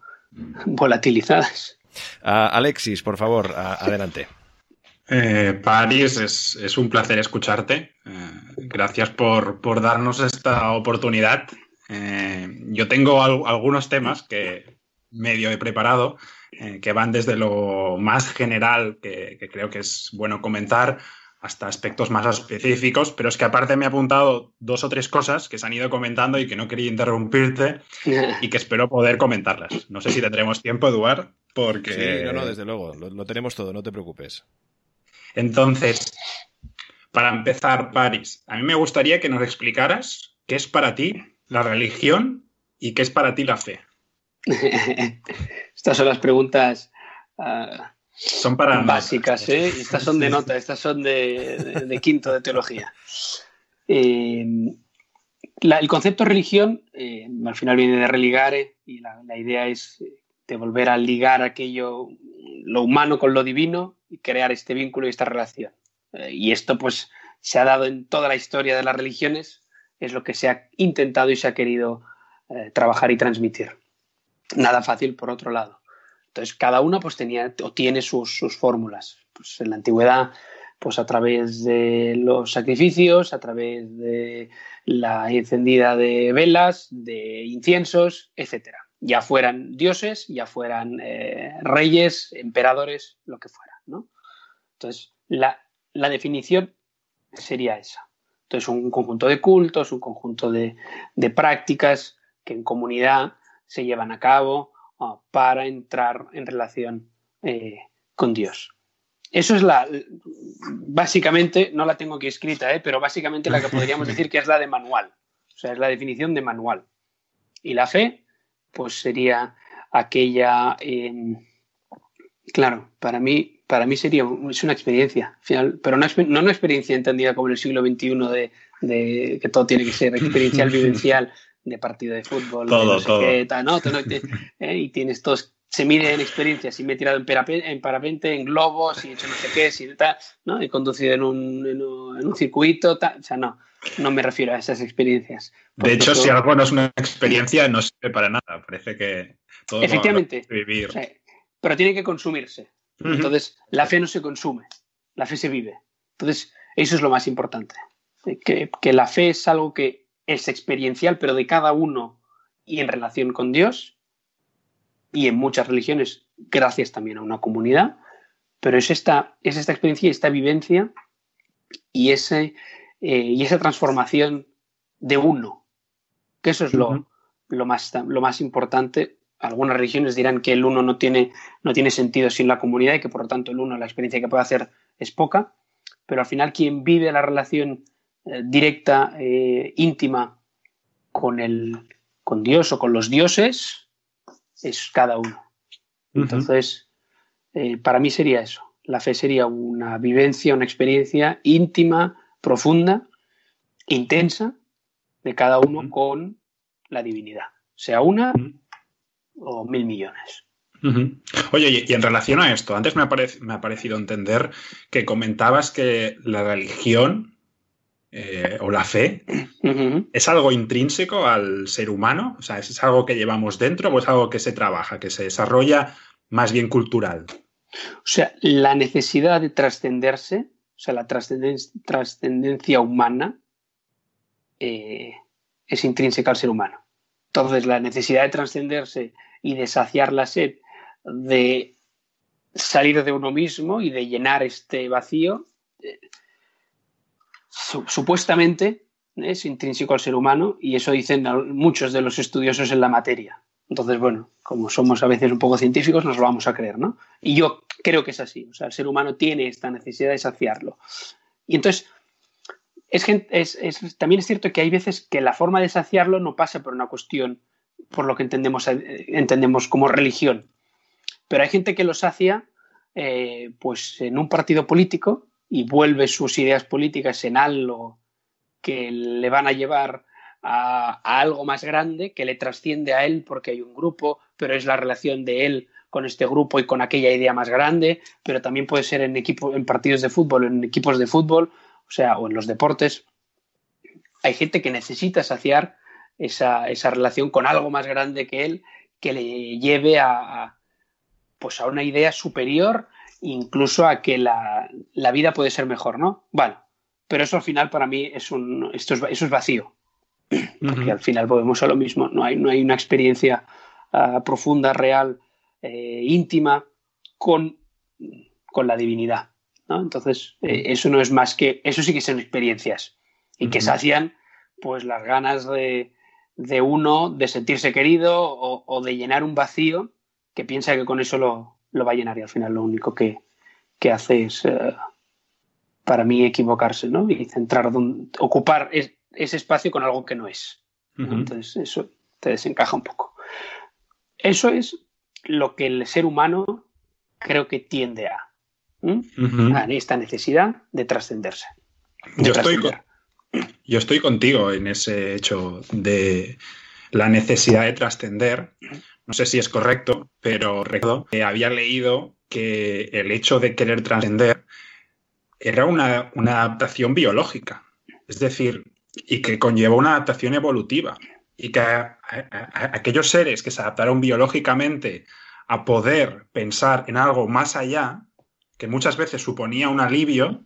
volatilizadas. Alexis, por favor, adelante. Eh, París, es, un placer escucharte. Eh, gracias por, darnos esta oportunidad. Eh, yo tengo algunos temas que medio he preparado, que van desde lo más general, que, creo que es bueno comentar, hasta aspectos más específicos, pero es que aparte me he apuntado dos o tres cosas que se han ido comentando y que no quería interrumpirte y que espero poder comentarlas. No sé si tendremos tiempo, Eduard, porque... Sí, no, no, desde luego, lo, tenemos todo, no te preocupes. Entonces, para empezar, Paris, a mí me gustaría que nos explicaras qué es para ti la religión y qué es para ti la fe. Estas son las preguntas... Ah, son para básicas, ¿eh? Estas son de nota, estas son de, quinto de teología. Eh, el concepto religión eh, al final viene de religare y la, idea es eh, de volver a ligar aquello, lo humano con lo divino y crear este vínculo y esta relación. y esto pues se ha dado en toda la historia de las religiones, es lo que se ha intentado y se ha querido trabajar y transmitir. Nada fácil por otro lado. Entonces, cada una pues tenía o tiene sus, fórmulas. Pues en la antigüedad, pues a través de los sacrificios, a través de la encendida de velas, de inciensos, etcétera. Ya fueran dioses, ya fueran eh, reyes, emperadores, lo que fuera, ¿no? Entonces, la, definición sería esa. Entonces, un conjunto de cultos, un conjunto de, de prácticas que en comunidad se llevan a cabo, para entrar en relación eh, con Dios. Eso es la, básicamente, no la tengo aquí escrita, ¿eh? pero básicamente la que podríamos decir que es la de manual. O sea, es la definición de manual. Y la fe, pues sería aquella, claro, para mí, para mí sería es una experiencia, final, pero no, no una experiencia entendida como en el siglo XXI de, de que todo tiene que ser experiencial, vivencial, de partido de fútbol, todo, no eh, y tienes todos, se mide en experiencias, y me he tirado en, parapente, en globos, y he hecho no sé qué, y tal, ¿no? He conducido en un, en un, circuito, o sea, no, no me refiero a esas experiencias. De hecho, si algo no es una experiencia, no sirve para nada, parece que todo Efectivamente, vivir. pero tiene que consumirse. Entonces, la fe no se consume, la fe se vive. Entonces, eso es lo más importante. Que, que la fe es algo que es experiencial, pero de cada uno y en relación con Dios, y en muchas religiones, gracias también a una comunidad, pero es esta, es esta experiencia y esta vivencia y, ese, eh, y esa transformación de uno, que eso es lo, lo, más, lo más importante. Algunas religiones dirán que el uno no tiene, no tiene sentido sin la comunidad y que por lo tanto el uno, la experiencia que puede hacer es poca, pero al final quien vive la relación eh, directa, eh, íntima con, el, con Dios o con los dioses, es cada uno. Entonces, eh, para mí sería eso. La fe sería una vivencia, una experiencia íntima, profunda, intensa, de cada uno con la divinidad, sea una o mil millones. Oye, y en relación a esto, antes me ha, me ha parecido entender que comentabas que la religión eh, o la fe es algo intrínseco al ser humano, o sea, ¿es algo que llevamos dentro o es algo que se trabaja, que se desarrolla más bien cultural? O sea, la necesidad de trascenderse, o sea, la trascendencia humana eh, es intrínseca al ser humano. Entonces, la necesidad de trascenderse y de saciar la sed de salir de uno mismo y de llenar este vacío, eh, supuestamente es intrínseco al ser humano y eso dicen muchos de los estudiosos en la materia. Entonces, bueno, como somos a veces un poco científicos, nos lo vamos a creer, ¿no? Y yo creo que es así. O sea, el ser humano tiene esta necesidad de saciarlo. Y entonces, es, también es cierto que hay veces que la forma de saciarlo no pasa por una cuestión, por lo que entendemos, entendemos como religión. Pero hay gente que lo sacia eh, pues en un partido político y vuelve sus ideas políticas en algo que le van a llevar a, algo más grande, que le trasciende a él porque hay un grupo, pero es la relación de él con este grupo y con aquella idea más grande, pero también puede ser en, equipo, en partidos de fútbol, en equipos de fútbol, o sea, o en los deportes. Hay gente que necesita saciar esa, esa relación con algo más grande que él, que le lleve a, pues a una idea superior, incluso a que la, vida puede ser mejor, ¿no? Bueno, pero eso al final para mí es un, esto es, eso es vacío, porque al final volvemos a lo mismo, no hay, no hay una experiencia ah, profunda, real, eh, íntima con, con, la divinidad, ¿no? Entonces, eh, eso no es más que, eso sí que son experiencias y que sacian pues las ganas de, de uno de sentirse querido o, o de llenar un vacío que piensa que con eso lo, va a llenar y al final lo único que, hace es, eh, para mí, equivocarse ¿no? y centrar, ocupar ese espacio con algo que no es. Entonces, eso te desencaja un poco. Eso es lo que el ser humano creo que tiende a, a esta necesidad de trascenderse. Yo, estoy yo estoy contigo en ese hecho de la necesidad de trascender, no sé si es correcto, pero recuerdo que había leído que el hecho de querer trascender era una, adaptación biológica, es decir, y que conlleva una adaptación evolutiva, y que aquellos seres que se adaptaron biológicamente a poder pensar en algo más allá, que muchas veces suponía un alivio,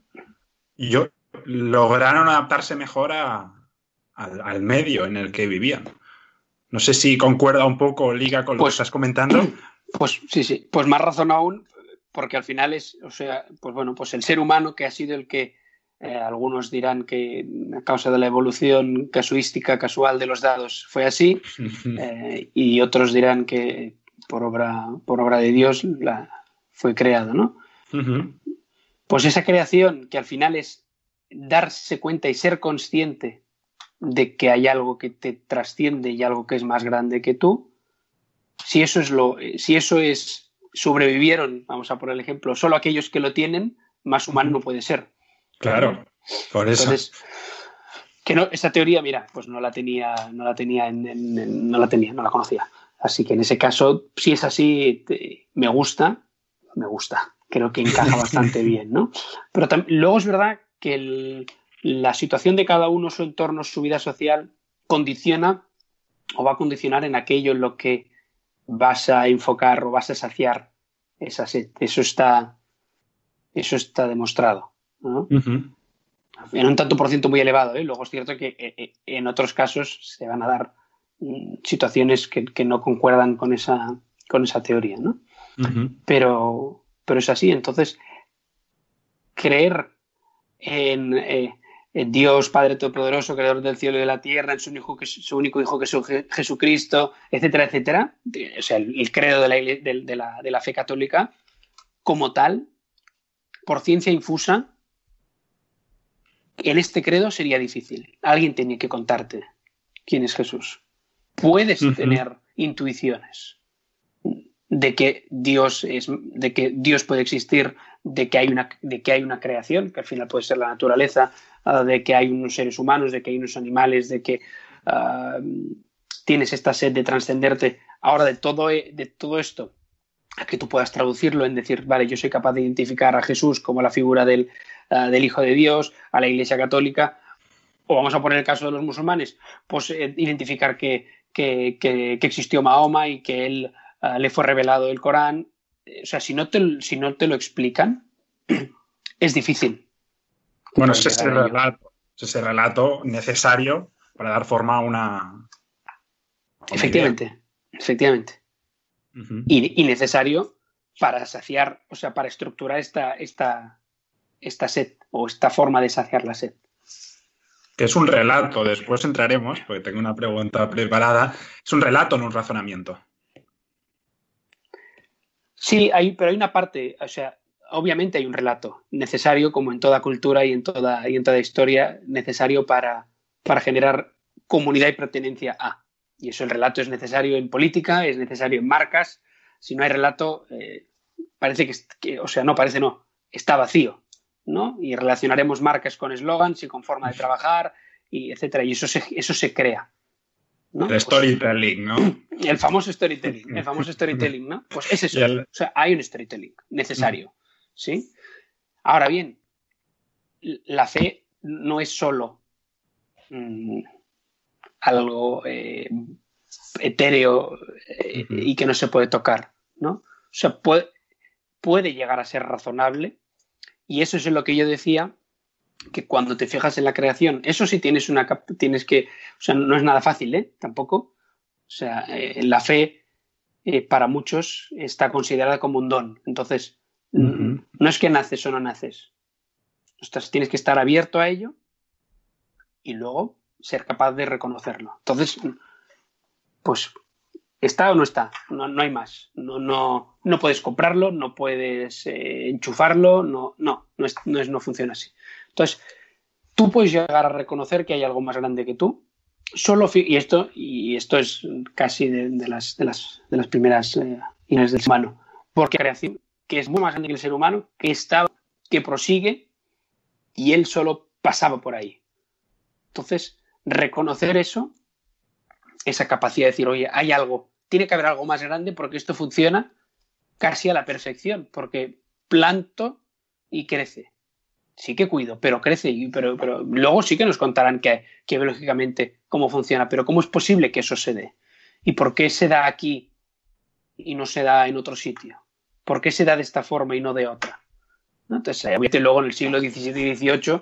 yo, lograron adaptarse mejor al medio en el que vivían. No sé si concuerda un poco, Liga, con lo que pues, estás comentando. Pues sí, sí. Pues más razón aún, porque al final es, o sea, pues bueno, pues el ser humano que ha sido el que eh, algunos dirán que a causa de la evolución casuística casual de los dados fue así, eh, y otros dirán que por obra, por obra de Dios la, fue creado, ¿no? Pues esa creación que al final es darse cuenta y ser consciente de que hay algo que te trasciende y algo que es más grande que tú, si eso es lo, si eso es sobrevivieron, vamos a poner el ejemplo, solo aquellos que lo tienen, más humano no puede ser. Claro, por eso. Entonces, que no, esa teoría, mira, pues no la tenía, no la tenía, en, no la tenía, no la conocía. Así que en ese caso, si es así, me gusta, me gusta. Creo que encaja bastante bien, ¿no? Pero luego es verdad que el, la situación de cada uno, su entorno, su vida social, condiciona o va a condicionar en aquello en lo que vas a enfocar o vas a saciar esa sed. Eso está, eso está demostrado. En un tanto por ciento muy elevado. ¿eh? Luego es cierto que eh, eh, en otros casos se van a dar mm, situaciones que, no concuerdan con esa, con esa teoría. ¿no? pero, pero es así. Entonces, creer en, Dios Padre Todopoderoso, Creador del cielo y de la tierra, en su, hijo, su único Hijo que es Jesucristo, etcétera, etcétera. O sea, el, credo de la, de, la, fe católica como tal, por ciencia infusa, en este credo sería difícil. Alguien tenía que contarte quién es Jesús. Puedes tener intuiciones de que Dios es, de que Dios puede existir, de que hay una, de que hay una creación, que al final puede ser la naturaleza, Ah, de que hay unos seres humanos, de que hay unos animales, de que ah, tienes esta sed de trascenderte. Ahora, de todo, e, de todo esto, a que tú puedas traducirlo en decir, vale, yo soy capaz de identificar a Jesús como la figura del, uh, del Hijo de Dios, a la Iglesia Católica, o vamos a poner el caso de los musulmanes, pues eh, identificar que, que, que, existió Mahoma y que él le fue revelado el Corán. O sea, si no te, si no te lo explican, es difícil. Bueno, es ese relato, es ese relato necesario para dar forma a una. Efectivamente, idea. efectivamente. Uh -huh. y, y, necesario para saciar, o sea, para estructurar esta, esta, esta sed o esta forma de saciar la sed. Que es un relato, después entraremos, porque tengo una pregunta preparada. Es un relato, no un razonamiento. Sí, hay, pero hay una parte, o sea, obviamente hay un relato necesario, como en toda cultura y en toda, y en toda historia, necesario para, para generar comunidad y pertenencia a. Y eso el relato es necesario en política, es necesario en marcas. Si no hay relato, eh, parece que, que, o sea, no parece no, está vacío, ¿no? Y relacionaremos marcas con eslogans y con forma de trabajar, y etcétera. Y eso se, eso se crea. ¿No? El storytelling, ¿no? El famoso storytelling, el famoso storytelling, ¿no? Pues es eso. El... O sea, hay un storytelling necesario, ¿sí? Ahora bien, la fe no es solo mmm, algo eh, etéreo eh, uh -huh. y que no se puede tocar, ¿no? O sea, puede, puede llegar a ser razonable y eso es lo que yo decía que cuando te fijas en la creación, eso sí tienes una tienes que, o sea, no es nada fácil, ¿eh? Tampoco. O sea, eh, la fe eh, para muchos está considerada como un don. Entonces, uh -huh. no es que naces o no naces. Tienes que estar abierto a ello y luego ser capaz de reconocerlo. Entonces, pues, ¿está o no está? No, no hay más. No, no, no puedes comprarlo, no puedes eh, enchufarlo, no, no, no, es, no, es, no funciona así. Entonces, tú puedes llegar a reconocer que hay algo más grande que tú, solo y esto y esto es casi de, las, de, las, de las primeras eh, líneas del ser humano. Porque creación que es muy más grande que el ser humano que estaba que prosigue y él solo pasaba por ahí. Entonces reconocer eso esa capacidad de decir oye hay algo tiene que haber algo más grande porque esto funciona casi a la perfección porque planto y crece sí que cuido, pero crece, pero, pero luego sí que nos contarán que, que biológicamente cómo funciona, pero cómo es posible que eso se dé y por qué se da aquí y no se da en otro sitio, por qué se da de esta forma y no de otra. ¿No? Entonces, obviamente luego en el siglo XVII y XVIII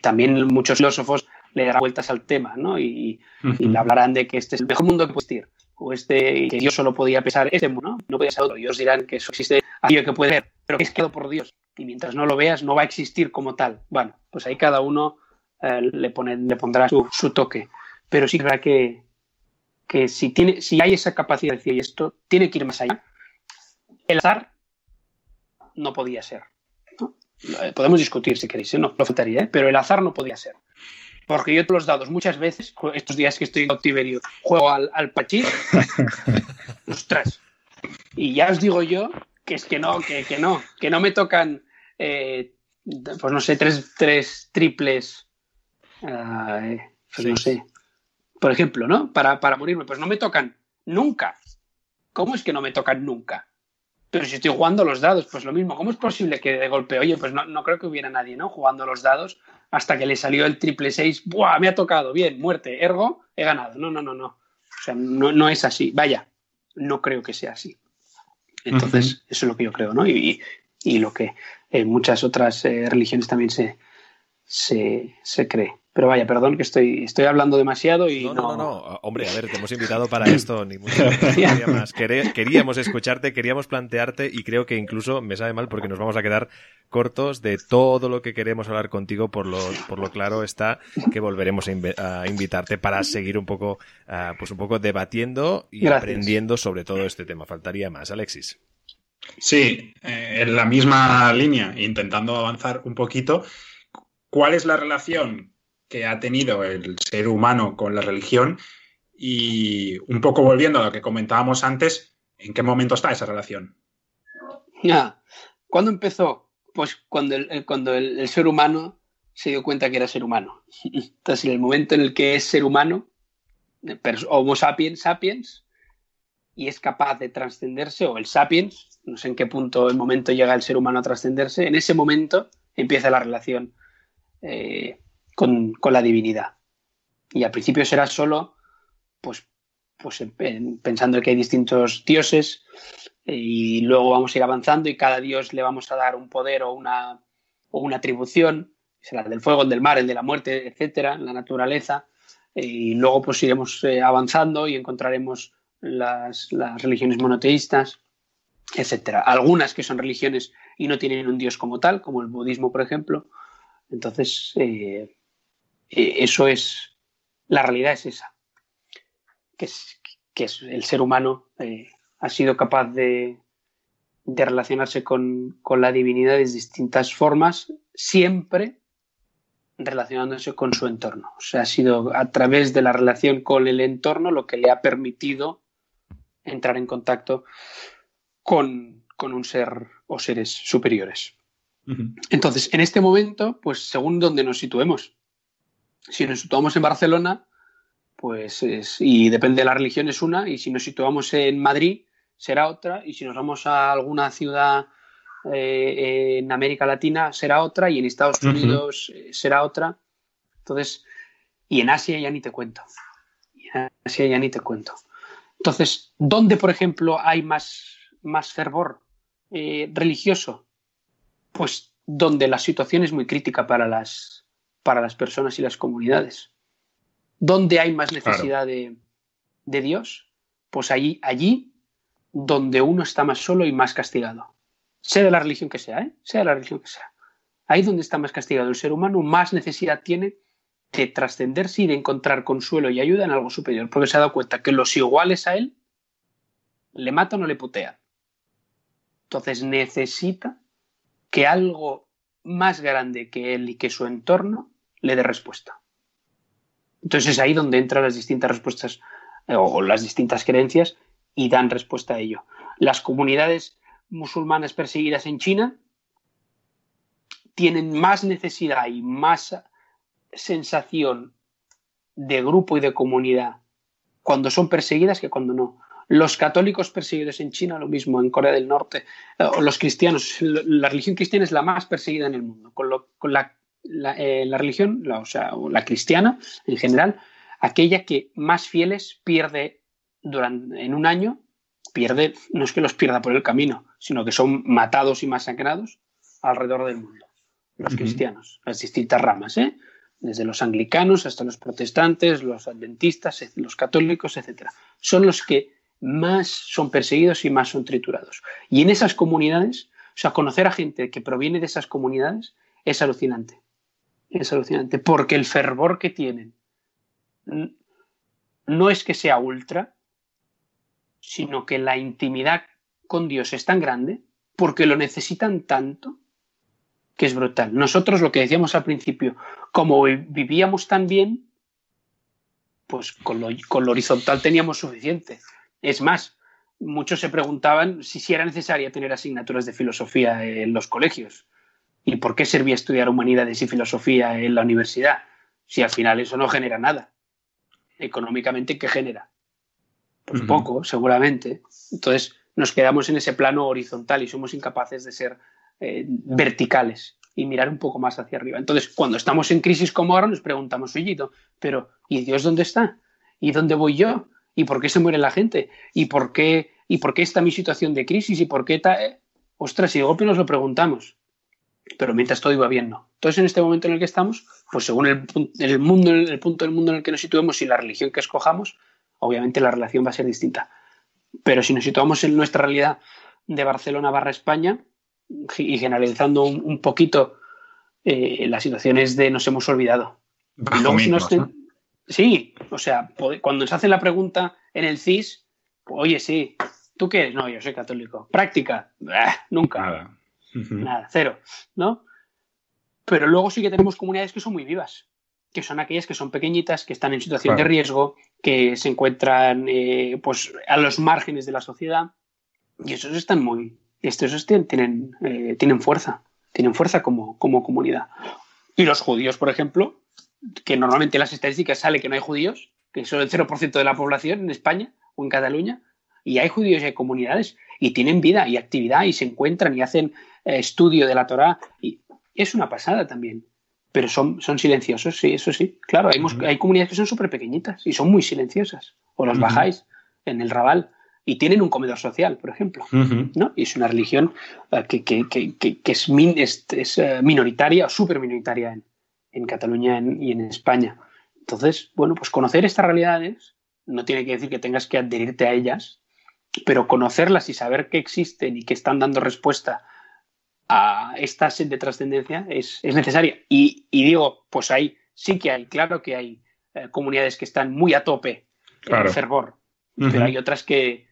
también muchos filósofos le darán vueltas al tema ¿no? y, uh -huh. y le hablarán de que este es el mejor mundo que puede existir o este que Dios solo podía pensar este mundo, ¿no? no podía ser otro. Ellos dirán que eso existe aquello que puede ver, pero que es creado por Dios y mientras no lo veas no va a existir como tal. Bueno, pues ahí cada uno eh, le, pondrá su, toque. Pero sí creo que, que si, tiene, si hay esa capacidad de decir esto, tiene que ir más allá. El azar no podía ser. ¿no? Podemos discutir si queréis, ¿eh? no, no faltaría, ¿eh? pero el azar no podía ser. Porque yo los dados muchas veces, estos días que estoy en cautiverio, juego al, al pachín, ostras. Y ya os digo yo que es que no, que, que no, que no me tocan, eh, pues no sé, tres, tres triples, pues sí. no sé, por ejemplo, ¿no? Para, para morirme, pues no me tocan nunca. ¿Cómo es que no me tocan nunca? Pero si estoy jugando los dados, pues lo mismo. ¿Cómo es posible que de golpe, oye, pues no, no creo que hubiera nadie, ¿no? Jugando los dados hasta que le salió el triple seis, ¡buah! Me ha tocado, bien, muerte, ergo, he ganado. No, no, no, no. O sea, no, no es así. Vaya, no creo que sea así. Entonces, uh -huh. eso es lo que yo creo, ¿no? Y, y lo que en muchas otras eh, religiones también se, se, se, cree. Pero vaya, perdón que estoy, estoy hablando demasiado y no... No, no, no, hombre, a ver, te hemos invitado para esto, ni mucho más. Queríamos escucharte, queríamos plantearte y creo que incluso me sabe mal porque nos vamos a quedar cortos de todo lo que queremos hablar contigo, por lo, por lo claro está que volveremos a, inv a invitarte para seguir un poco, uh, pues un poco debatiendo y Gracias. aprendiendo sobre todo este tema. Faltaría más, Alexis. Sí, eh, en la misma línea, intentando avanzar un poquito, ¿cuál es la relación que ha tenido el ser humano con la religión? Y un poco volviendo a lo que comentábamos antes, ¿en qué momento está esa relación? Ya, ¿cuándo empezó? Pues cuando el, cuando el ser humano se dio cuenta que era ser humano. Entonces, en el momento en el que es ser humano, Homo sapiens sapiens, y es capaz de trascenderse, o el sapiens, no sé en qué punto, el momento llega el ser humano a trascenderse, en ese momento empieza la relación eh, con, la divinidad. Y al principio será solo, pues, pues pensando que hay distintos dioses, eh, y luego vamos a ir avanzando y cada dios le vamos a dar un poder o una, o una atribución, será el del fuego, el del mar, el de la muerte, etcétera, la naturaleza, y luego pues iremos eh, avanzando y encontraremos las, religiones monoteístas, etcétera. Algunas que son religiones y no tienen un dios como tal, como el budismo, por ejemplo. Entonces, eh, eh, eso es, la realidad es esa, que es, que es el ser humano ha sido capaz de, de relacionarse con, con, la divinidad de distintas formas, siempre relacionándose con su entorno. O sea, ha sido a través de la relación con el entorno lo que le ha permitido entrar en contacto con, un ser o seres superiores. Entonces, en este momento, pues según donde nos situemos, si nos situamos en Barcelona, pues es, y depende de la religión es una, y si nos situamos en Madrid, será otra, y si nos vamos a alguna ciudad eh, en América Latina será otra y en Estados Unidos eh, será otra. Entonces, y en Asia ya ni te cuento. en Asia ya ni te cuento. Entonces, ¿dónde, por ejemplo, hay más, más fervor eh, religioso? Pues donde la situación es muy crítica para las, para las personas y las comunidades. ¿Dónde hay más necesidad de, de Dios? Pues allí, allí donde uno está más solo y más castigado sea de la religión que sea, ¿eh? sea de la religión que sea. Ahí donde está más castigado el ser humano, más necesidad tiene de trascenderse y de encontrar consuelo y ayuda en algo superior, porque se ha dado cuenta que los iguales a él le matan o le putean. Entonces necesita que algo más grande que él y que su entorno le dé respuesta. Entonces es ahí donde entran las distintas respuestas eh, o las distintas creencias y dan respuesta a ello. Las comunidades musulmanas perseguidas en China tienen más necesidad y más sensación de grupo y de comunidad cuando son perseguidas que cuando no. Los católicos perseguidos en China, lo mismo en Corea del Norte, eh, o los cristianos, la religión cristiana es la más perseguida en el mundo, con, la, eh, la, religión, la, o sea, la cristiana en general, aquella que más fieles pierde durante, en un año pierde, no es que los pierda por el camino, sino que son matados y masacrados alrededor del mundo. Los cristianos, las distintas ramas, ¿eh? desde los anglicanos hasta los protestantes, los adventistas, los católicos, etc. Son los que más son perseguidos y más son triturados. Y en esas comunidades, o sea, conocer a gente que proviene de esas comunidades es alucinante. Es alucinante, porque el fervor que tienen no es que sea ultra, sino que la intimidad con Dios es tan grande porque lo necesitan tanto que es brutal. Nosotros lo que decíamos al principio, como vivíamos tan bien, pues con lo, horizontal teníamos suficiente. Es más, muchos se preguntaban si, si era necesaria tener asignaturas de filosofía en los colegios y por qué servía estudiar humanidades y filosofía en la universidad, si al final eso no genera nada. Económicamente, ¿qué genera? Pues poco, seguramente. Entonces nos quedamos en ese plano horizontal y somos incapaces de ser eh, verticales y mirar un poco más hacia arriba. Entonces, cuando estamos en crisis como ahora, nos preguntamos, oye, pero ¿y Dios dónde está? ¿Y dónde voy yo? ¿Y por qué se muere la gente? ¿Y por qué, y por qué está mi situación de crisis? ¿Y por qué está...? Eh, ostras, y de golpe nos lo preguntamos. Pero mientras todo iba bien, no. Entonces, en este momento en el que estamos, pues según el, el mundo, el punto del mundo en el que nos situemos y la religión que escojamos, obviamente la relación va a ser distinta. Pero si nos situamos en nuestra realidad de Barcelona barra España y generalizando un, poquito, eh, la situación es de nos hemos olvidado. Sí, o sea, cuando nos hacen la pregunta en el CIS, oye, sí, ¿tú qué eres? No, yo soy católico. Práctica, nunca. Nada. Nada, cero, ¿no? Pero luego sí que tenemos comunidades que son muy vivas que son aquellas que son pequeñitas, que están en situación de riesgo, que se encuentran eh, pues, a los márgenes de la sociedad. Y esos están muy. Estos tienen, eh, tienen fuerza, tienen fuerza como, como comunidad. Y los judíos, por ejemplo, que normalmente en las estadísticas sale que no hay judíos, que son el 0% de la población en España o en Cataluña, y hay judíos y hay comunidades y tienen vida y actividad y se encuentran y hacen estudio de la Torah y es una pasada también. Pero son, son silenciosos, sí, eso sí. Claro, hay, hay comunidades que son súper pequeñitas y son muy silenciosas. O los bajáis en el Raval y tienen un comedor social, por ejemplo. ¿no? Y es una religión eh, que, que, que, que, es, es, eh, minoritaria o súper minoritaria en, en Cataluña y en España. Entonces, bueno, pues conocer estas realidades no tiene que decir que tengas que adherirte a ellas, pero conocerlas y saber que existen y que están dando respuesta a esta sed de trascendencia es, es necesaria. Y, y, digo, pues ahí sí que hay, claro que hay eh, comunidades que están muy a tope en fervor, pero hay otras que,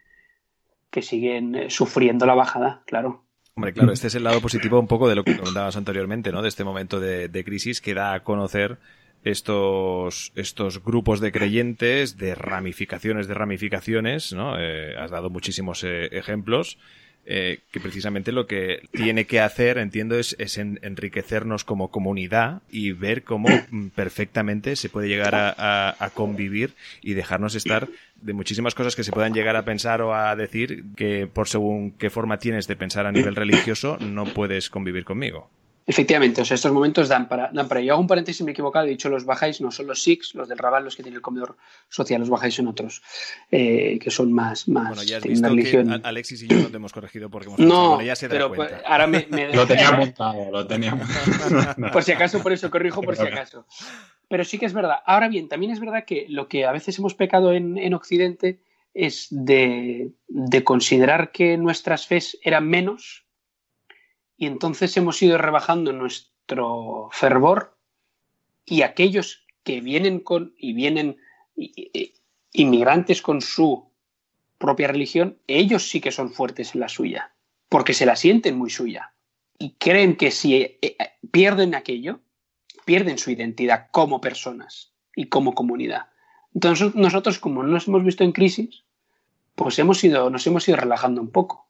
que siguen eh, sufriendo la bajada, claro. Hombre, claro, este es el lado positivo un poco de lo que comentabas anteriormente, ¿no? De este momento de, de crisis que da a conocer estos, estos grupos de creyentes, de ramificaciones de ramificaciones, ¿no? Eh, has dado muchísimos eh, ejemplos. Eh, que precisamente lo que tiene que hacer, entiendo, es, enriquecernos como comunidad y ver cómo mm, perfectamente se puede llegar a, a, convivir y dejarnos estar de muchísimas cosas que se puedan llegar a pensar o a decir que por según qué forma tienes de pensar a nivel religioso no puedes convivir conmigo. Efectivamente, o sea, estos momentos dan para, dan para Yo hago un paréntesis, me he equivocado, he dicho los bajáis, no son los SIX, los del Raval, los que tienen el comedor social, los bajáis son otros, eh, que son más, más bueno, ya has visto religión. Que Alexis y yo no te hemos corregido porque hemos no, bueno, ya se pero cuenta. Pues, ahora me, me... lo tenía montado, lo tenía Por si acaso, por eso corrijo, por si acaso. Pero sí que es verdad. Ahora bien, también es verdad que lo que a veces hemos pecado en, en Occidente es de, de considerar que nuestras fes eran menos y entonces hemos ido rebajando nuestro fervor y aquellos que vienen con y vienen inmigrantes con su propia religión, ellos sí que son fuertes en la suya, porque se la sienten muy suya y creen que si eh, eh, pierden aquello, pierden su identidad como personas y como comunidad. Entonces nosotros como no nos hemos visto en crisis, pues hemos ido, nos hemos ido relajando un poco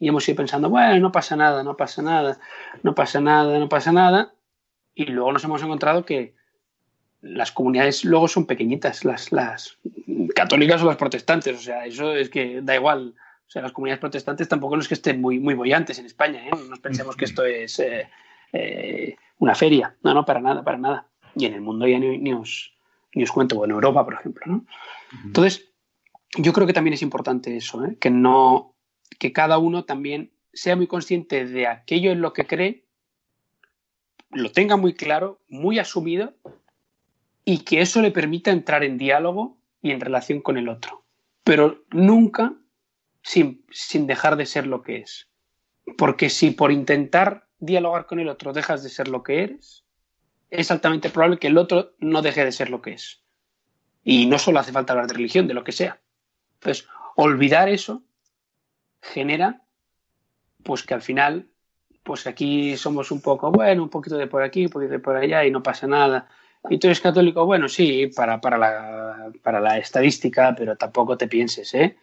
y hemos ido pensando, bueno, no pasa nada, no pasa nada, no pasa nada, no pasa nada. Y luego nos hemos encontrado que las comunidades luego son pequeñitas, las, las católicas o las protestantes, o sea, eso es que da igual. O sea, las comunidades protestantes tampoco no es que estén muy, muy bollantes en España, ¿eh? No pensemos que esto es eh, eh, una feria. No, no, para nada, para nada. Y en el mundo ya ni, ni, os, ni os cuento, o en Europa, por ejemplo, ¿no? Entonces, yo creo que también es importante eso, ¿eh? que no, que cada uno también sea muy consciente de aquello en lo que cree, lo tenga muy claro, muy asumido y que eso le permita entrar en diálogo y en relación con el otro, pero nunca sin, sin dejar de ser lo que es. Porque si por intentar dialogar con el otro dejas de ser lo que eres, es altamente probable que el otro no deje de ser lo que es. Y no solo hace falta hablar de religión, de lo que sea. Entonces, olvidar eso genera pues que al final pues aquí somos un poco, bueno, un poquito de por aquí, un poquito de por allá y no pasa nada. ¿Y tú eres católico? Bueno, sí, para, para, la, para la estadística, pero tampoco te pienses, ¿eh?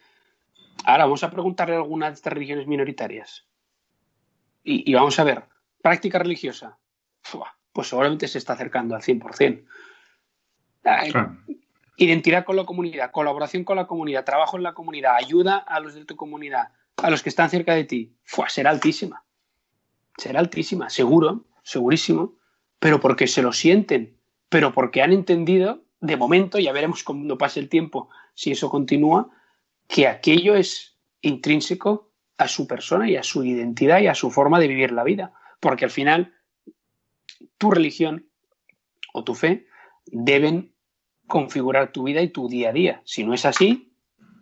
Ahora vamos a preguntarle a alguna de estas religiones minoritarias. Y, y vamos a ver, práctica religiosa. Pues seguramente se está acercando al 100%. Claro identidad con la comunidad, colaboración con la comunidad, trabajo en la comunidad, ayuda a los de tu comunidad, a los que están cerca de ti, será altísima. Será altísima, seguro, segurísimo, pero porque se lo sienten, pero porque han entendido, de momento, ya veremos cuando pase el tiempo, si eso continúa, que aquello es intrínseco a su persona y a su identidad y a su forma de vivir la vida. Porque al final, tu religión o tu fe deben configurar tu vida y tu día a día. Si no es así,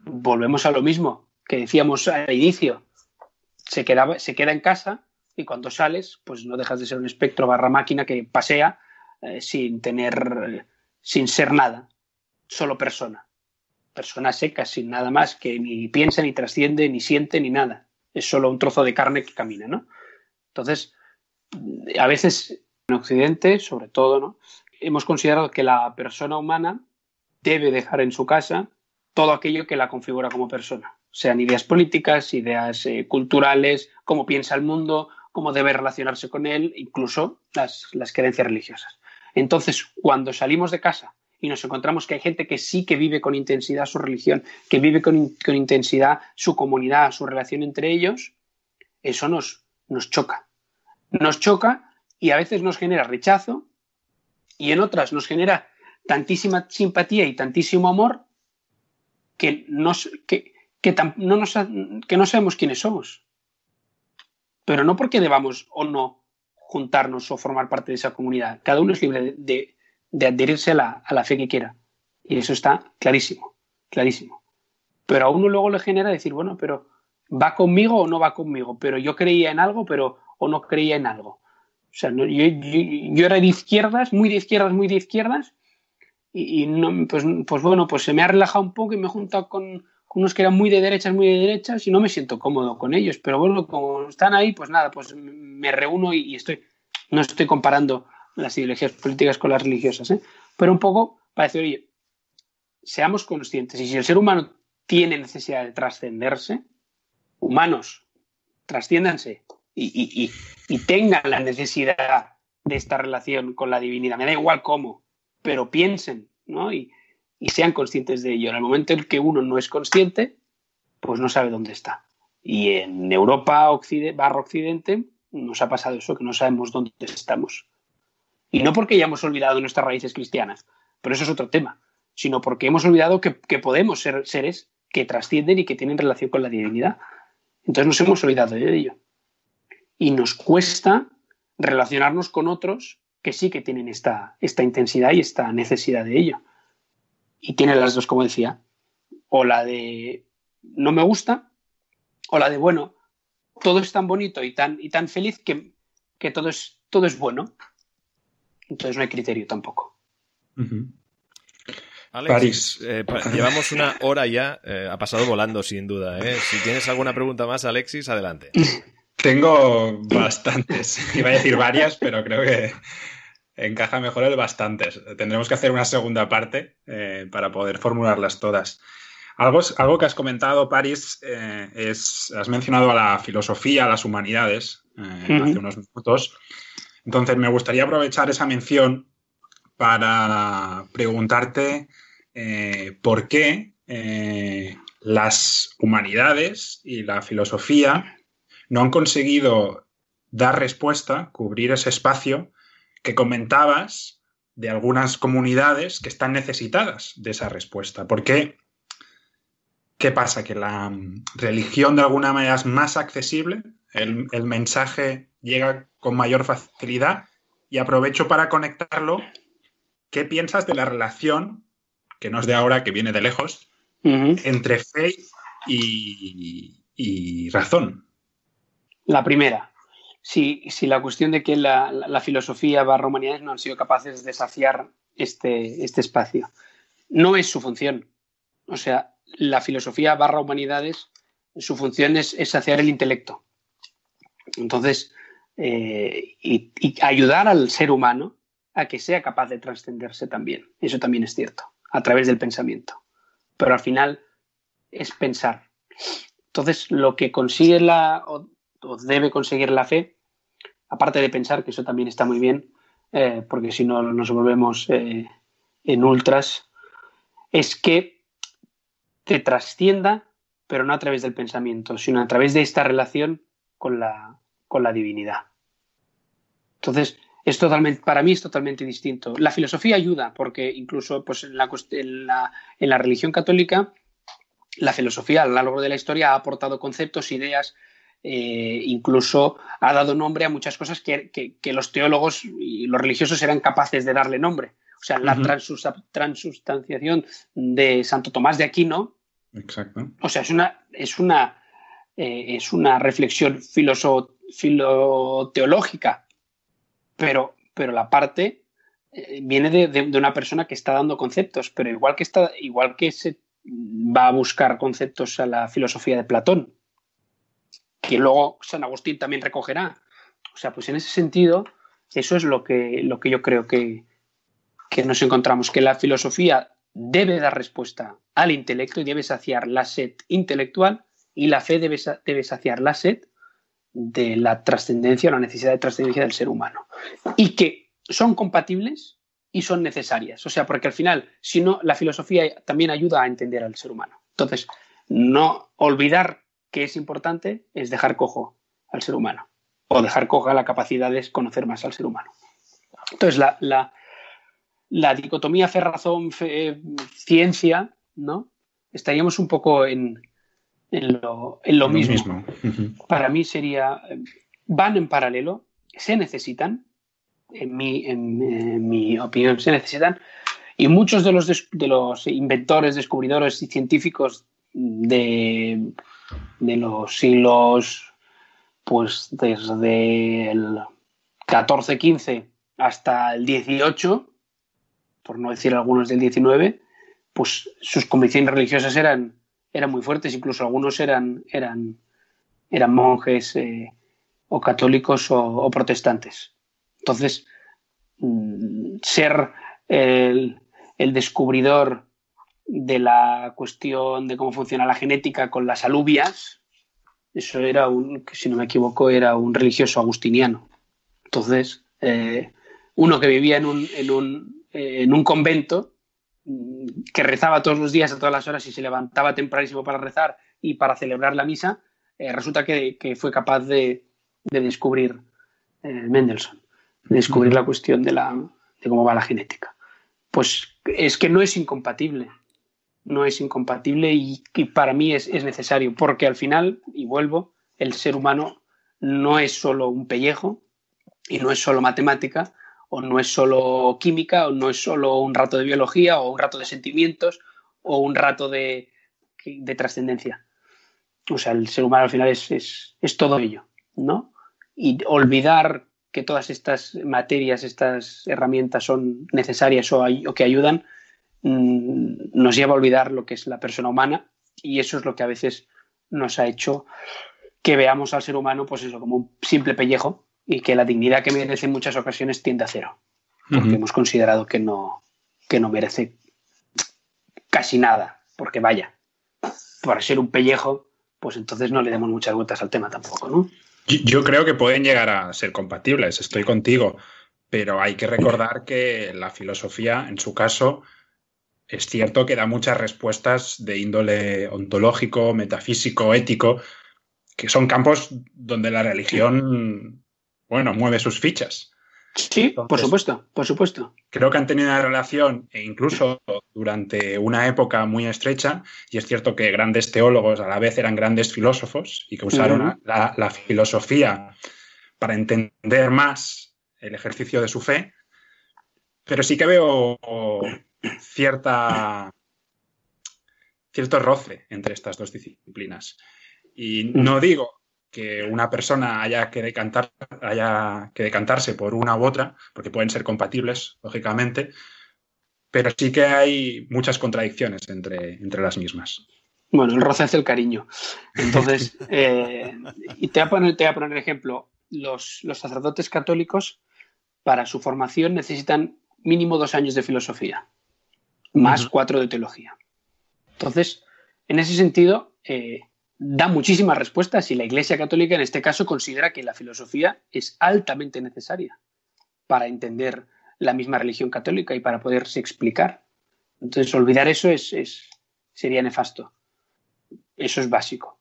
volvemos a lo mismo que decíamos al inicio. Se, queda, se queda en casa y cuando sales, pues no dejas de ser un espectro barra máquina que pasea eh, sin tener, sin ser nada, solo persona. Persona seca, sin nada más, que ni piensa, ni trasciende, ni siente, ni nada. Es solo un trozo de carne que camina, ¿no? Entonces, a veces en Occidente, sobre todo, ¿no? hemos considerado que la persona humana debe dejar en su casa todo aquello que la configura como persona, sean ideas políticas, ideas eh, culturales, cómo piensa el mundo, cómo debe relacionarse con él, incluso las, las creencias religiosas. Entonces, cuando salimos de casa y nos encontramos que hay gente que sí que vive con intensidad su religión, que vive con, con intensidad su comunidad, su relación entre ellos, eso nos, nos choca. Nos choca y a veces nos genera rechazo y en otras nos genera tantísima simpatía y tantísimo amor que, nos, que, que, no, sabemos quiénes somos. Pero no porque debamos o no juntarnos o formar parte de esa comunidad. Cada uno es libre de, de, adherirse a la, fe que quiera. Y eso está clarísimo, clarísimo. Pero a uno luego le genera decir, bueno, pero ¿va conmigo o no va conmigo? Pero yo creía en algo, pero o no creía en algo. O sea, yo, era de izquierdas, muy de izquierdas, muy de izquierdas, y, pues, pues, bueno, pues se me ha relajado un poco y me he juntado con, unos que eran muy de derechas, muy de derechas, y no me siento cómodo con ellos. Pero bueno, como están ahí, pues nada, pues me reúno y, estoy, no estoy comparando las ideologías políticas con las religiosas, ¿eh? pero un poco para decir, oye, seamos conscientes, y si el ser humano tiene necesidad de trascenderse, humanos, trasciéndanse y, y, tengan la necesidad de esta relación con la divinidad. Me da igual cómo, pero piensen ¿no? y, sean conscientes de ello. En el momento en que uno no es consciente, pues no sabe dónde está. Y en Europa barra Occidente nos ha pasado eso, que no sabemos dónde estamos. Y no porque hayamos olvidado nuestras raíces cristianas, pero eso es otro tema, sino porque hemos olvidado que, podemos ser seres que trascienden y que tienen relación con la divinidad. Entonces nos hemos olvidado de ello. Y nos cuesta relacionarnos con otros que sí que tienen esta intensidad y esta necesidad de ello. Y tienen las dos, como decía, o la de no me gusta, o la de bueno, todo es tan bonito y tan, y tan feliz que, que todo, es, todo es bueno. Entonces no hay criterio tampoco. Alex, eh, llevamos una hora ya, eh, ha pasado volando sin duda. ¿eh? Si tienes alguna pregunta más, Alexis, adelante. Tengo bastantes. Iba a decir varias, pero creo que encaja mejor el bastantes. Tendremos que hacer una segunda parte para poder formularlas todas. Algo, algo que has comentado, París, es, has mencionado a la filosofía, a las humanidades, hace unos minutos. Entonces, me gustaría aprovechar esa mención para preguntarte eh, por qué eh, las humanidades y la filosofía no han conseguido dar respuesta, cubrir ese espacio que comentabas de algunas comunidades que están necesitadas de esa respuesta. ¿Por qué? ¿Qué pasa? Que la religión de alguna manera es más accesible, el, el mensaje llega con mayor facilidad y aprovecho para conectarlo. ¿Qué piensas de la relación que no es de ahora, que viene de lejos, entre fe y, razón. La primera, si, la cuestión de que la, filosofía barra humanidades no han sido capaces de saciar este, este espacio. No es su función. O sea, la filosofía barra humanidades, su función es, saciar el intelecto. Entonces, eh, y, ayudar al ser humano a que sea capaz de trascenderse también. Eso también es cierto a través del pensamiento. Pero al final es pensar. Entonces, lo que consigue la, o, debe conseguir la fe, aparte de pensar, que eso también está muy bien, eh, porque si no nos volvemos eh, en ultras, es que te trascienda, pero no a través del pensamiento, sino a través de esta relación con la, con la divinidad. Entonces, es totalmente, para mí es totalmente distinto. La filosofía ayuda, porque incluso pues, en, la, en, la, religión católica, la filosofía a lo largo de la historia ha aportado conceptos, ideas, eh, incluso ha dado nombre a muchas cosas que, los teólogos y los religiosos eran capaces de darle nombre. O sea, la transustanciación de Santo Tomás de Aquino. Exacto. O sea, es una, es una, eh, es una reflexión filoteológica pero, pero la parte eh, viene de, una persona que está dando conceptos, pero igual que, está, igual que se va a buscar conceptos a la filosofía de Platón, que luego San Agustín también recogerá. O sea, pues en ese sentido, eso es lo que, lo que yo creo que, que nos encontramos, que la filosofía debe dar respuesta al intelecto y debe saciar la sed intelectual y la fe debe, debe saciar la sed de la trascendencia o la necesidad de trascendencia del ser humano. Y que son compatibles y son necesarias. O sea, porque al final, si no, la filosofía también ayuda a entender al ser humano. Entonces, no olvidar que es importante es dejar cojo al ser humano o dejar coja la capacidad de conocer más al ser humano. Entonces, la, la, dicotomía fe-razón-ciencia, ¿no? Estaríamos un poco en, en lo, mismo. Para mí sería, van en paralelo, se necesitan, en mi, en, mi opinión, se necesitan, y muchos de los, de los inventores, descubridores y científicos de, de los siglos, pues desde el 14-15 hasta el 18, por no decir algunos del 19, pues sus convicciones religiosas eran eran muy fuertes, incluso algunos eran, eran, eran monjes eh, o católicos o, protestantes. Entonces, mm, ser el, descubridor de la cuestión de cómo funciona la genética con las alubias, eso era un, si no me equivoco, era un religioso agustiniano. Entonces, eh, uno que vivía en un, en un, eh, en un convento que rezaba todos los días a todas las horas y se levantaba tempranísimo para rezar y para celebrar la misa, eh, resulta que, fue capaz de, descubrir eh, Mendelssohn, de descubrir la cuestión de, la, de cómo va la genética. Pues es que no es incompatible, no es incompatible y, para mí es, es, necesario, porque al final, y vuelvo, el ser humano no es solo un pellejo y no es solo matemática, o no es solo química, o no es solo un rato de biología, o un rato de sentimientos, o un rato de, trascendencia. O sea, el ser humano al final es, es, todo ello, ¿no? Y olvidar que todas estas materias, estas herramientas son necesarias o, que ayudan, mm, nos lleva a olvidar lo que es la persona humana y eso es lo que a veces nos ha hecho que veamos al ser humano pues eso como un simple pellejo y que la dignidad que merece en muchas ocasiones tiende a cero, porque hemos considerado que no, que no merece casi nada, porque vaya, para ser un pellejo, pues entonces no le demos muchas vueltas al tema tampoco, ¿no? Yo creo que pueden llegar a ser compatibles, estoy contigo, pero hay que recordar que la filosofía, en su caso, es cierto que da muchas respuestas de índole ontológico, metafísico, ético, que son campos donde la religión bueno, mueve sus fichas. Sí, por supuesto, por supuesto. Creo que han tenido una relación, e incluso durante una época muy estrecha, y es cierto que grandes teólogos a la vez eran grandes filósofos y que usaron la, filosofía para entender más el ejercicio de su fe, pero sí que veo cierta, cierto roce entre estas dos disciplinas. Y no digo que una persona haya que, decantar, haya que decantarse por una u otra, porque pueden ser compatibles, lógicamente, pero sí que hay muchas contradicciones entre, entre las mismas. Bueno, el roce es el cariño. Entonces, eh, y te voy, a poner, te voy a poner ejemplo, los, los sacerdotes católicos para su formación necesitan mínimo dos años de filosofía, más cuatro de teología. Entonces, en ese sentido, eh, da muchísimas respuestas y la Iglesia Católica en este caso considera que la filosofía es altamente necesaria para entender la misma religión católica y para poderse explicar. Entonces, olvidar eso es, sería nefasto. Eso es básico.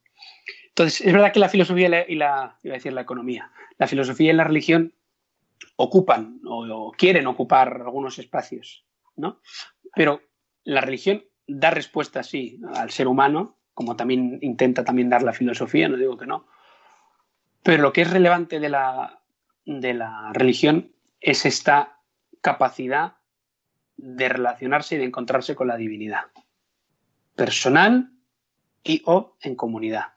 Entonces, es verdad que la filosofía y la, iba a decir la economía, la filosofía y la religión ocupan o, quieren ocupar algunos espacios, ¿no? Pero la religión da respuesta, sí, al ser humano como también intenta también dar la filosofía, no digo que no. Pero lo que es relevante de la, de la religión es esta capacidad de relacionarse y de encontrarse con la divinidad, personal y o en comunidad.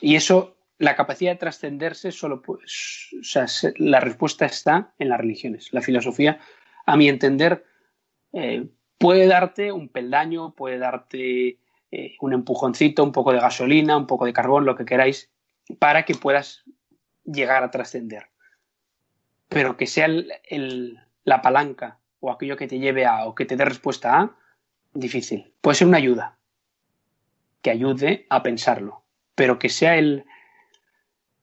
Y eso, la capacidad de trascenderse, solo pues, o sea, la respuesta está en las religiones. La filosofía, a mi entender, eh, puede darte un peldaño, puede darte eh, un empujoncito, un poco de gasolina, un poco de carbón, lo que queráis, para que puedas llegar a trascender. Pero que sea la palanca o aquello que te lleve a o que te dé respuesta a, difícil. Puede ser una ayuda que ayude a pensarlo, pero que sea el,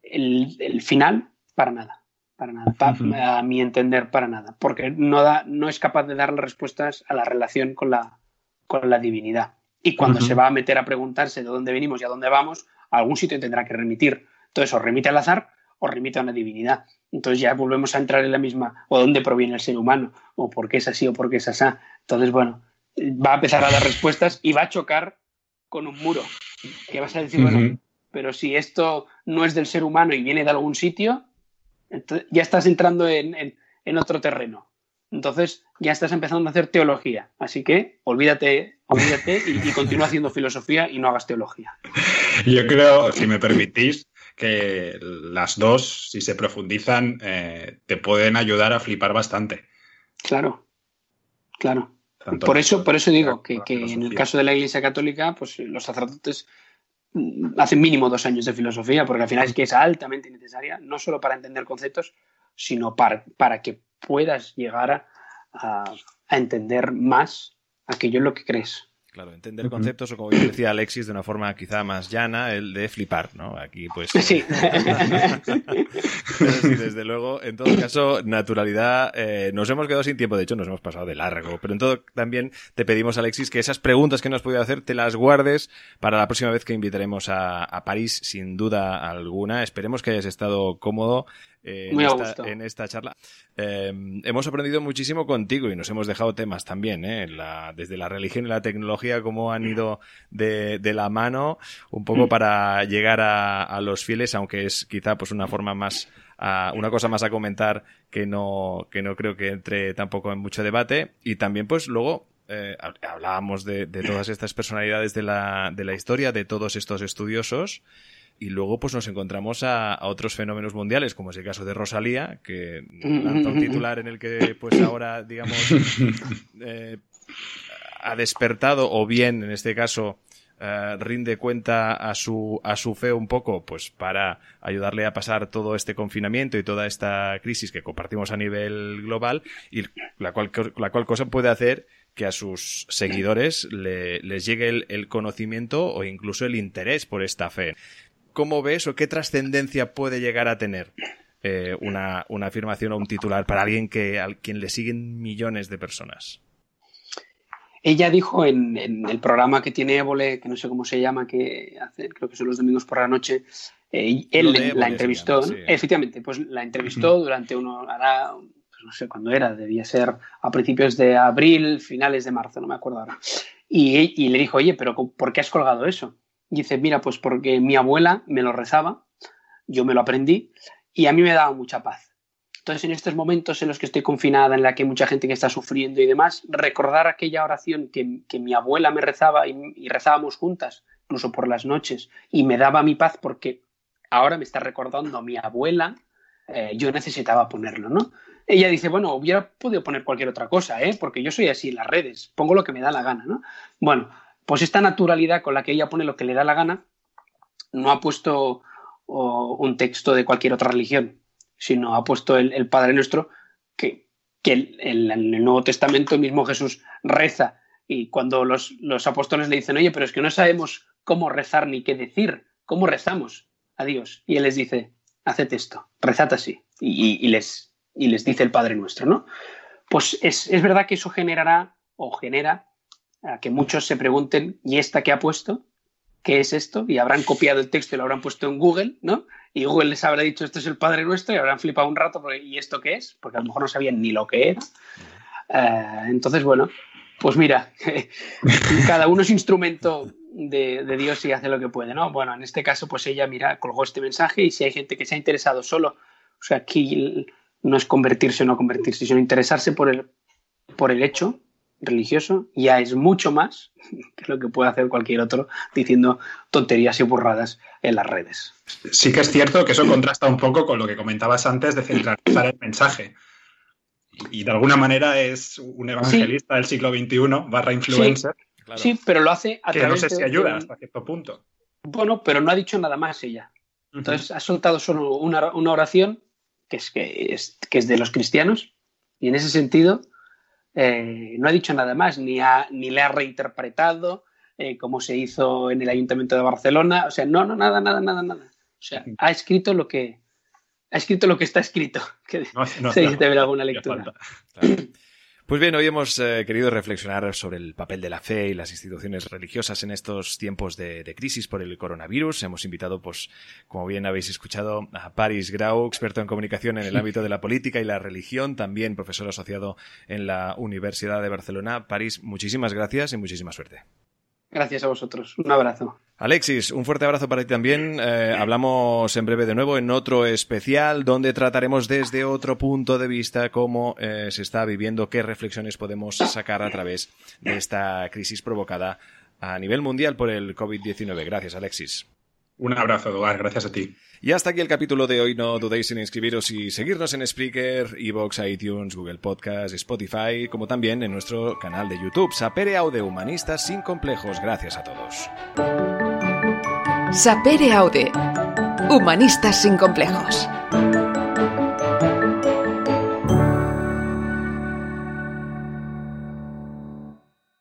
el, final, para nada. Para nada, a mi entender, para nada, porque no, da, no es capaz de dar respuestas a la relación con la, con la divinidad. Y cuando se va a meter a preguntarse de dónde venimos y a dónde vamos, a algún sitio tendrá que remitir. Entonces, o remite al azar o remite a una divinidad. Entonces ya volvemos a entrar en la misma, o dónde proviene el ser humano, o por qué es así o por qué es así. Entonces, bueno, va a empezar a dar respuestas y va a chocar con un muro. Que vas a decir, bueno, pero si esto no es del ser humano y viene de algún sitio, ya estás entrando en, otro terreno. Entonces ya estás empezando a hacer teología. Así que olvídate, olvídate y, continúa haciendo filosofía y no hagas teología. Yo creo, si me permitís, que las dos, si se profundizan, eh, te pueden ayudar a flipar bastante. Claro, claro. por eso, por eso digo que, que en el caso de la Iglesia Católica, pues los sacerdotes hacen mínimo dos años de filosofía, porque al final es que es altamente necesaria, no solo para entender conceptos, sino para, para que puedas llegar a, a entender más aquello en lo que crees. Claro, entender conceptos o como decía Alexis de una forma quizá más llana, el de flipar, ¿no? Aquí pues... Sí. desde luego, en todo caso, naturalidad, eh, nos hemos quedado sin tiempo, de hecho nos hemos pasado de largo, pero en todo también te pedimos, Alexis, que esas preguntas que nos has podido hacer te las guardes para la próxima vez que invitaremos a, a París, sin duda alguna. Esperemos que hayas estado cómodo eh, en, esta, charla. Eh, hemos aprendido muchísimo contigo y nos hemos dejado temas también, ¿eh? desde la religión y la tecnología, cómo han ido de, la mano, un poco mm. para llegar a, los fieles, aunque es quizá pues una forma más, una cosa más a comentar que no, que no creo que entre tampoco en mucho debate. Y también pues luego hablábamos de, todas estas personalidades de la, de la historia, de todos estos estudiosos, y luego pues nos encontramos a, otros fenómenos mundiales, como es el caso de Rosalía, que lanza un titular en el que pues ahora, digamos, eh, ha despertado, o bien, en este caso, eh, rinde cuenta a su, a su fe un poco, pues para ayudarle a pasar todo este confinamiento y toda esta crisis que compartimos a nivel global, y la cual, la cual cosa puede hacer que a sus seguidores le, les llegue el, conocimiento o incluso el interés por esta fe. ¿Cómo ves o qué trascendencia puede llegar a tener eh, una, afirmación o un titular para alguien que, al quien le siguen millones de personas? Ella dijo en, el programa que tiene Évole, que no sé cómo se llama, que hace, creo que son los domingos por la noche, eh, él la entrevistó, efectivamente, pues la entrevistó durante uno, pues no sé cuándo era, debía ser a principios de abril, finales de marzo, no me acuerdo ahora. Y, y le dijo, oye, pero ¿por qué has colgado eso? Dice, mira, pues porque mi abuela me lo rezaba, yo me lo aprendí y a mí me daba mucha paz. Entonces, en estos momentos en los que estoy confinada, en la que hay mucha gente que está sufriendo y demás, recordar aquella oración que, mi abuela me rezaba y, rezábamos juntas, incluso por las noches, y me daba mi paz porque ahora me está recordando mi abuela, eh, yo necesitaba ponerlo, ¿no? Ella dice, bueno, hubiera podido poner cualquier otra cosa, ¿eh? Porque yo soy así en las redes, pongo lo que me da la gana, ¿no? Bueno, pues esta naturalidad con la que ella pone lo que le da la gana, no ha puesto un texto de cualquier otra religión, sino ha puesto el, Padre Nuestro que, en el, Nuevo Testamento mismo Jesús reza. Y cuando los, apóstoles le dicen, oye, pero es que no sabemos cómo rezar ni qué decir, ¿cómo rezamos a Dios? Y él les dice, haced esto, rezad así. Y, les, y les dice el Padre Nuestro, ¿no? Pues es, es verdad que eso generará o genera a que muchos se pregunten, ¿y esta qué ha puesto? ¿Qué es esto? Y habrán copiado el texto y lo habrán puesto en Google, ¿no? Y Google les habrá dicho, esto es el Padre Nuestro, y habrán flipado un rato, ¿y esto qué es? Porque a lo mejor no sabían ni lo que era. Eh, entonces, bueno, pues mira, cada uno es instrumento de, Dios y hace lo que puede, ¿no? Bueno, en este caso, pues ella, mira, colgó este mensaje y si hay gente que se ha interesado solo, o sea, aquí no es convertirse o no convertirse, sino interesarse por el, por el hecho religioso ya es mucho más que lo que puede hacer cualquier otro diciendo tonterías y burradas en las redes. Sí que es cierto que eso contrasta un poco con lo que comentabas antes de centralizar el mensaje. Y de alguna manera es un evangelista del siglo XXI barra influencer. Sí, pero lo hace a que no sé si ayuda hasta cierto punto. Bueno, pero no ha dicho nada más ella. Entonces ha soltado solo una, oración que es, que, es, que es de los cristianos y en ese sentido eh, no ha dicho nada más, ni, ni le ha reinterpretado eh, como se hizo en el Ayuntamiento de Barcelona. O sea, no, no, nada, nada, nada, nada. O sea, ha escrito lo que, ha escrito lo que está escrito, que se dice alguna lectura. Pues bien, hoy hemos eh, querido reflexionar sobre el papel de la fe y las instituciones religiosas en estos tiempos de, crisis por el coronavirus. Hemos invitado, pues, como bien habéis escuchado, a Paris Grau, experto en comunicación en el ámbito de la política y la religión, también profesor asociado en la Universidad de Barcelona. Paris, muchísimas gracias y muchísima suerte. Gracias a vosotros. Un abrazo. Alexis, un fuerte abrazo para ti también. Eh, hablamos en breve de nuevo en otro especial donde trataremos desde otro punto de vista cómo eh, se está viviendo, qué reflexiones podemos sacar a través de esta crisis provocada a nivel mundial por el COVID-19. Gracias, Alexis. Un abrazo, Eduard. Gracias a ti. Y hasta aquí el capítulo de hoy. No dudéis en inscribiros y seguirnos en Spreaker, Evox, iTunes, Google Podcast, Spotify, como también en nuestro canal de YouTube, Sapere Aude Humanistas sin complejos. Gracias a todos. Sapere Aude. Humanistas sin complejos.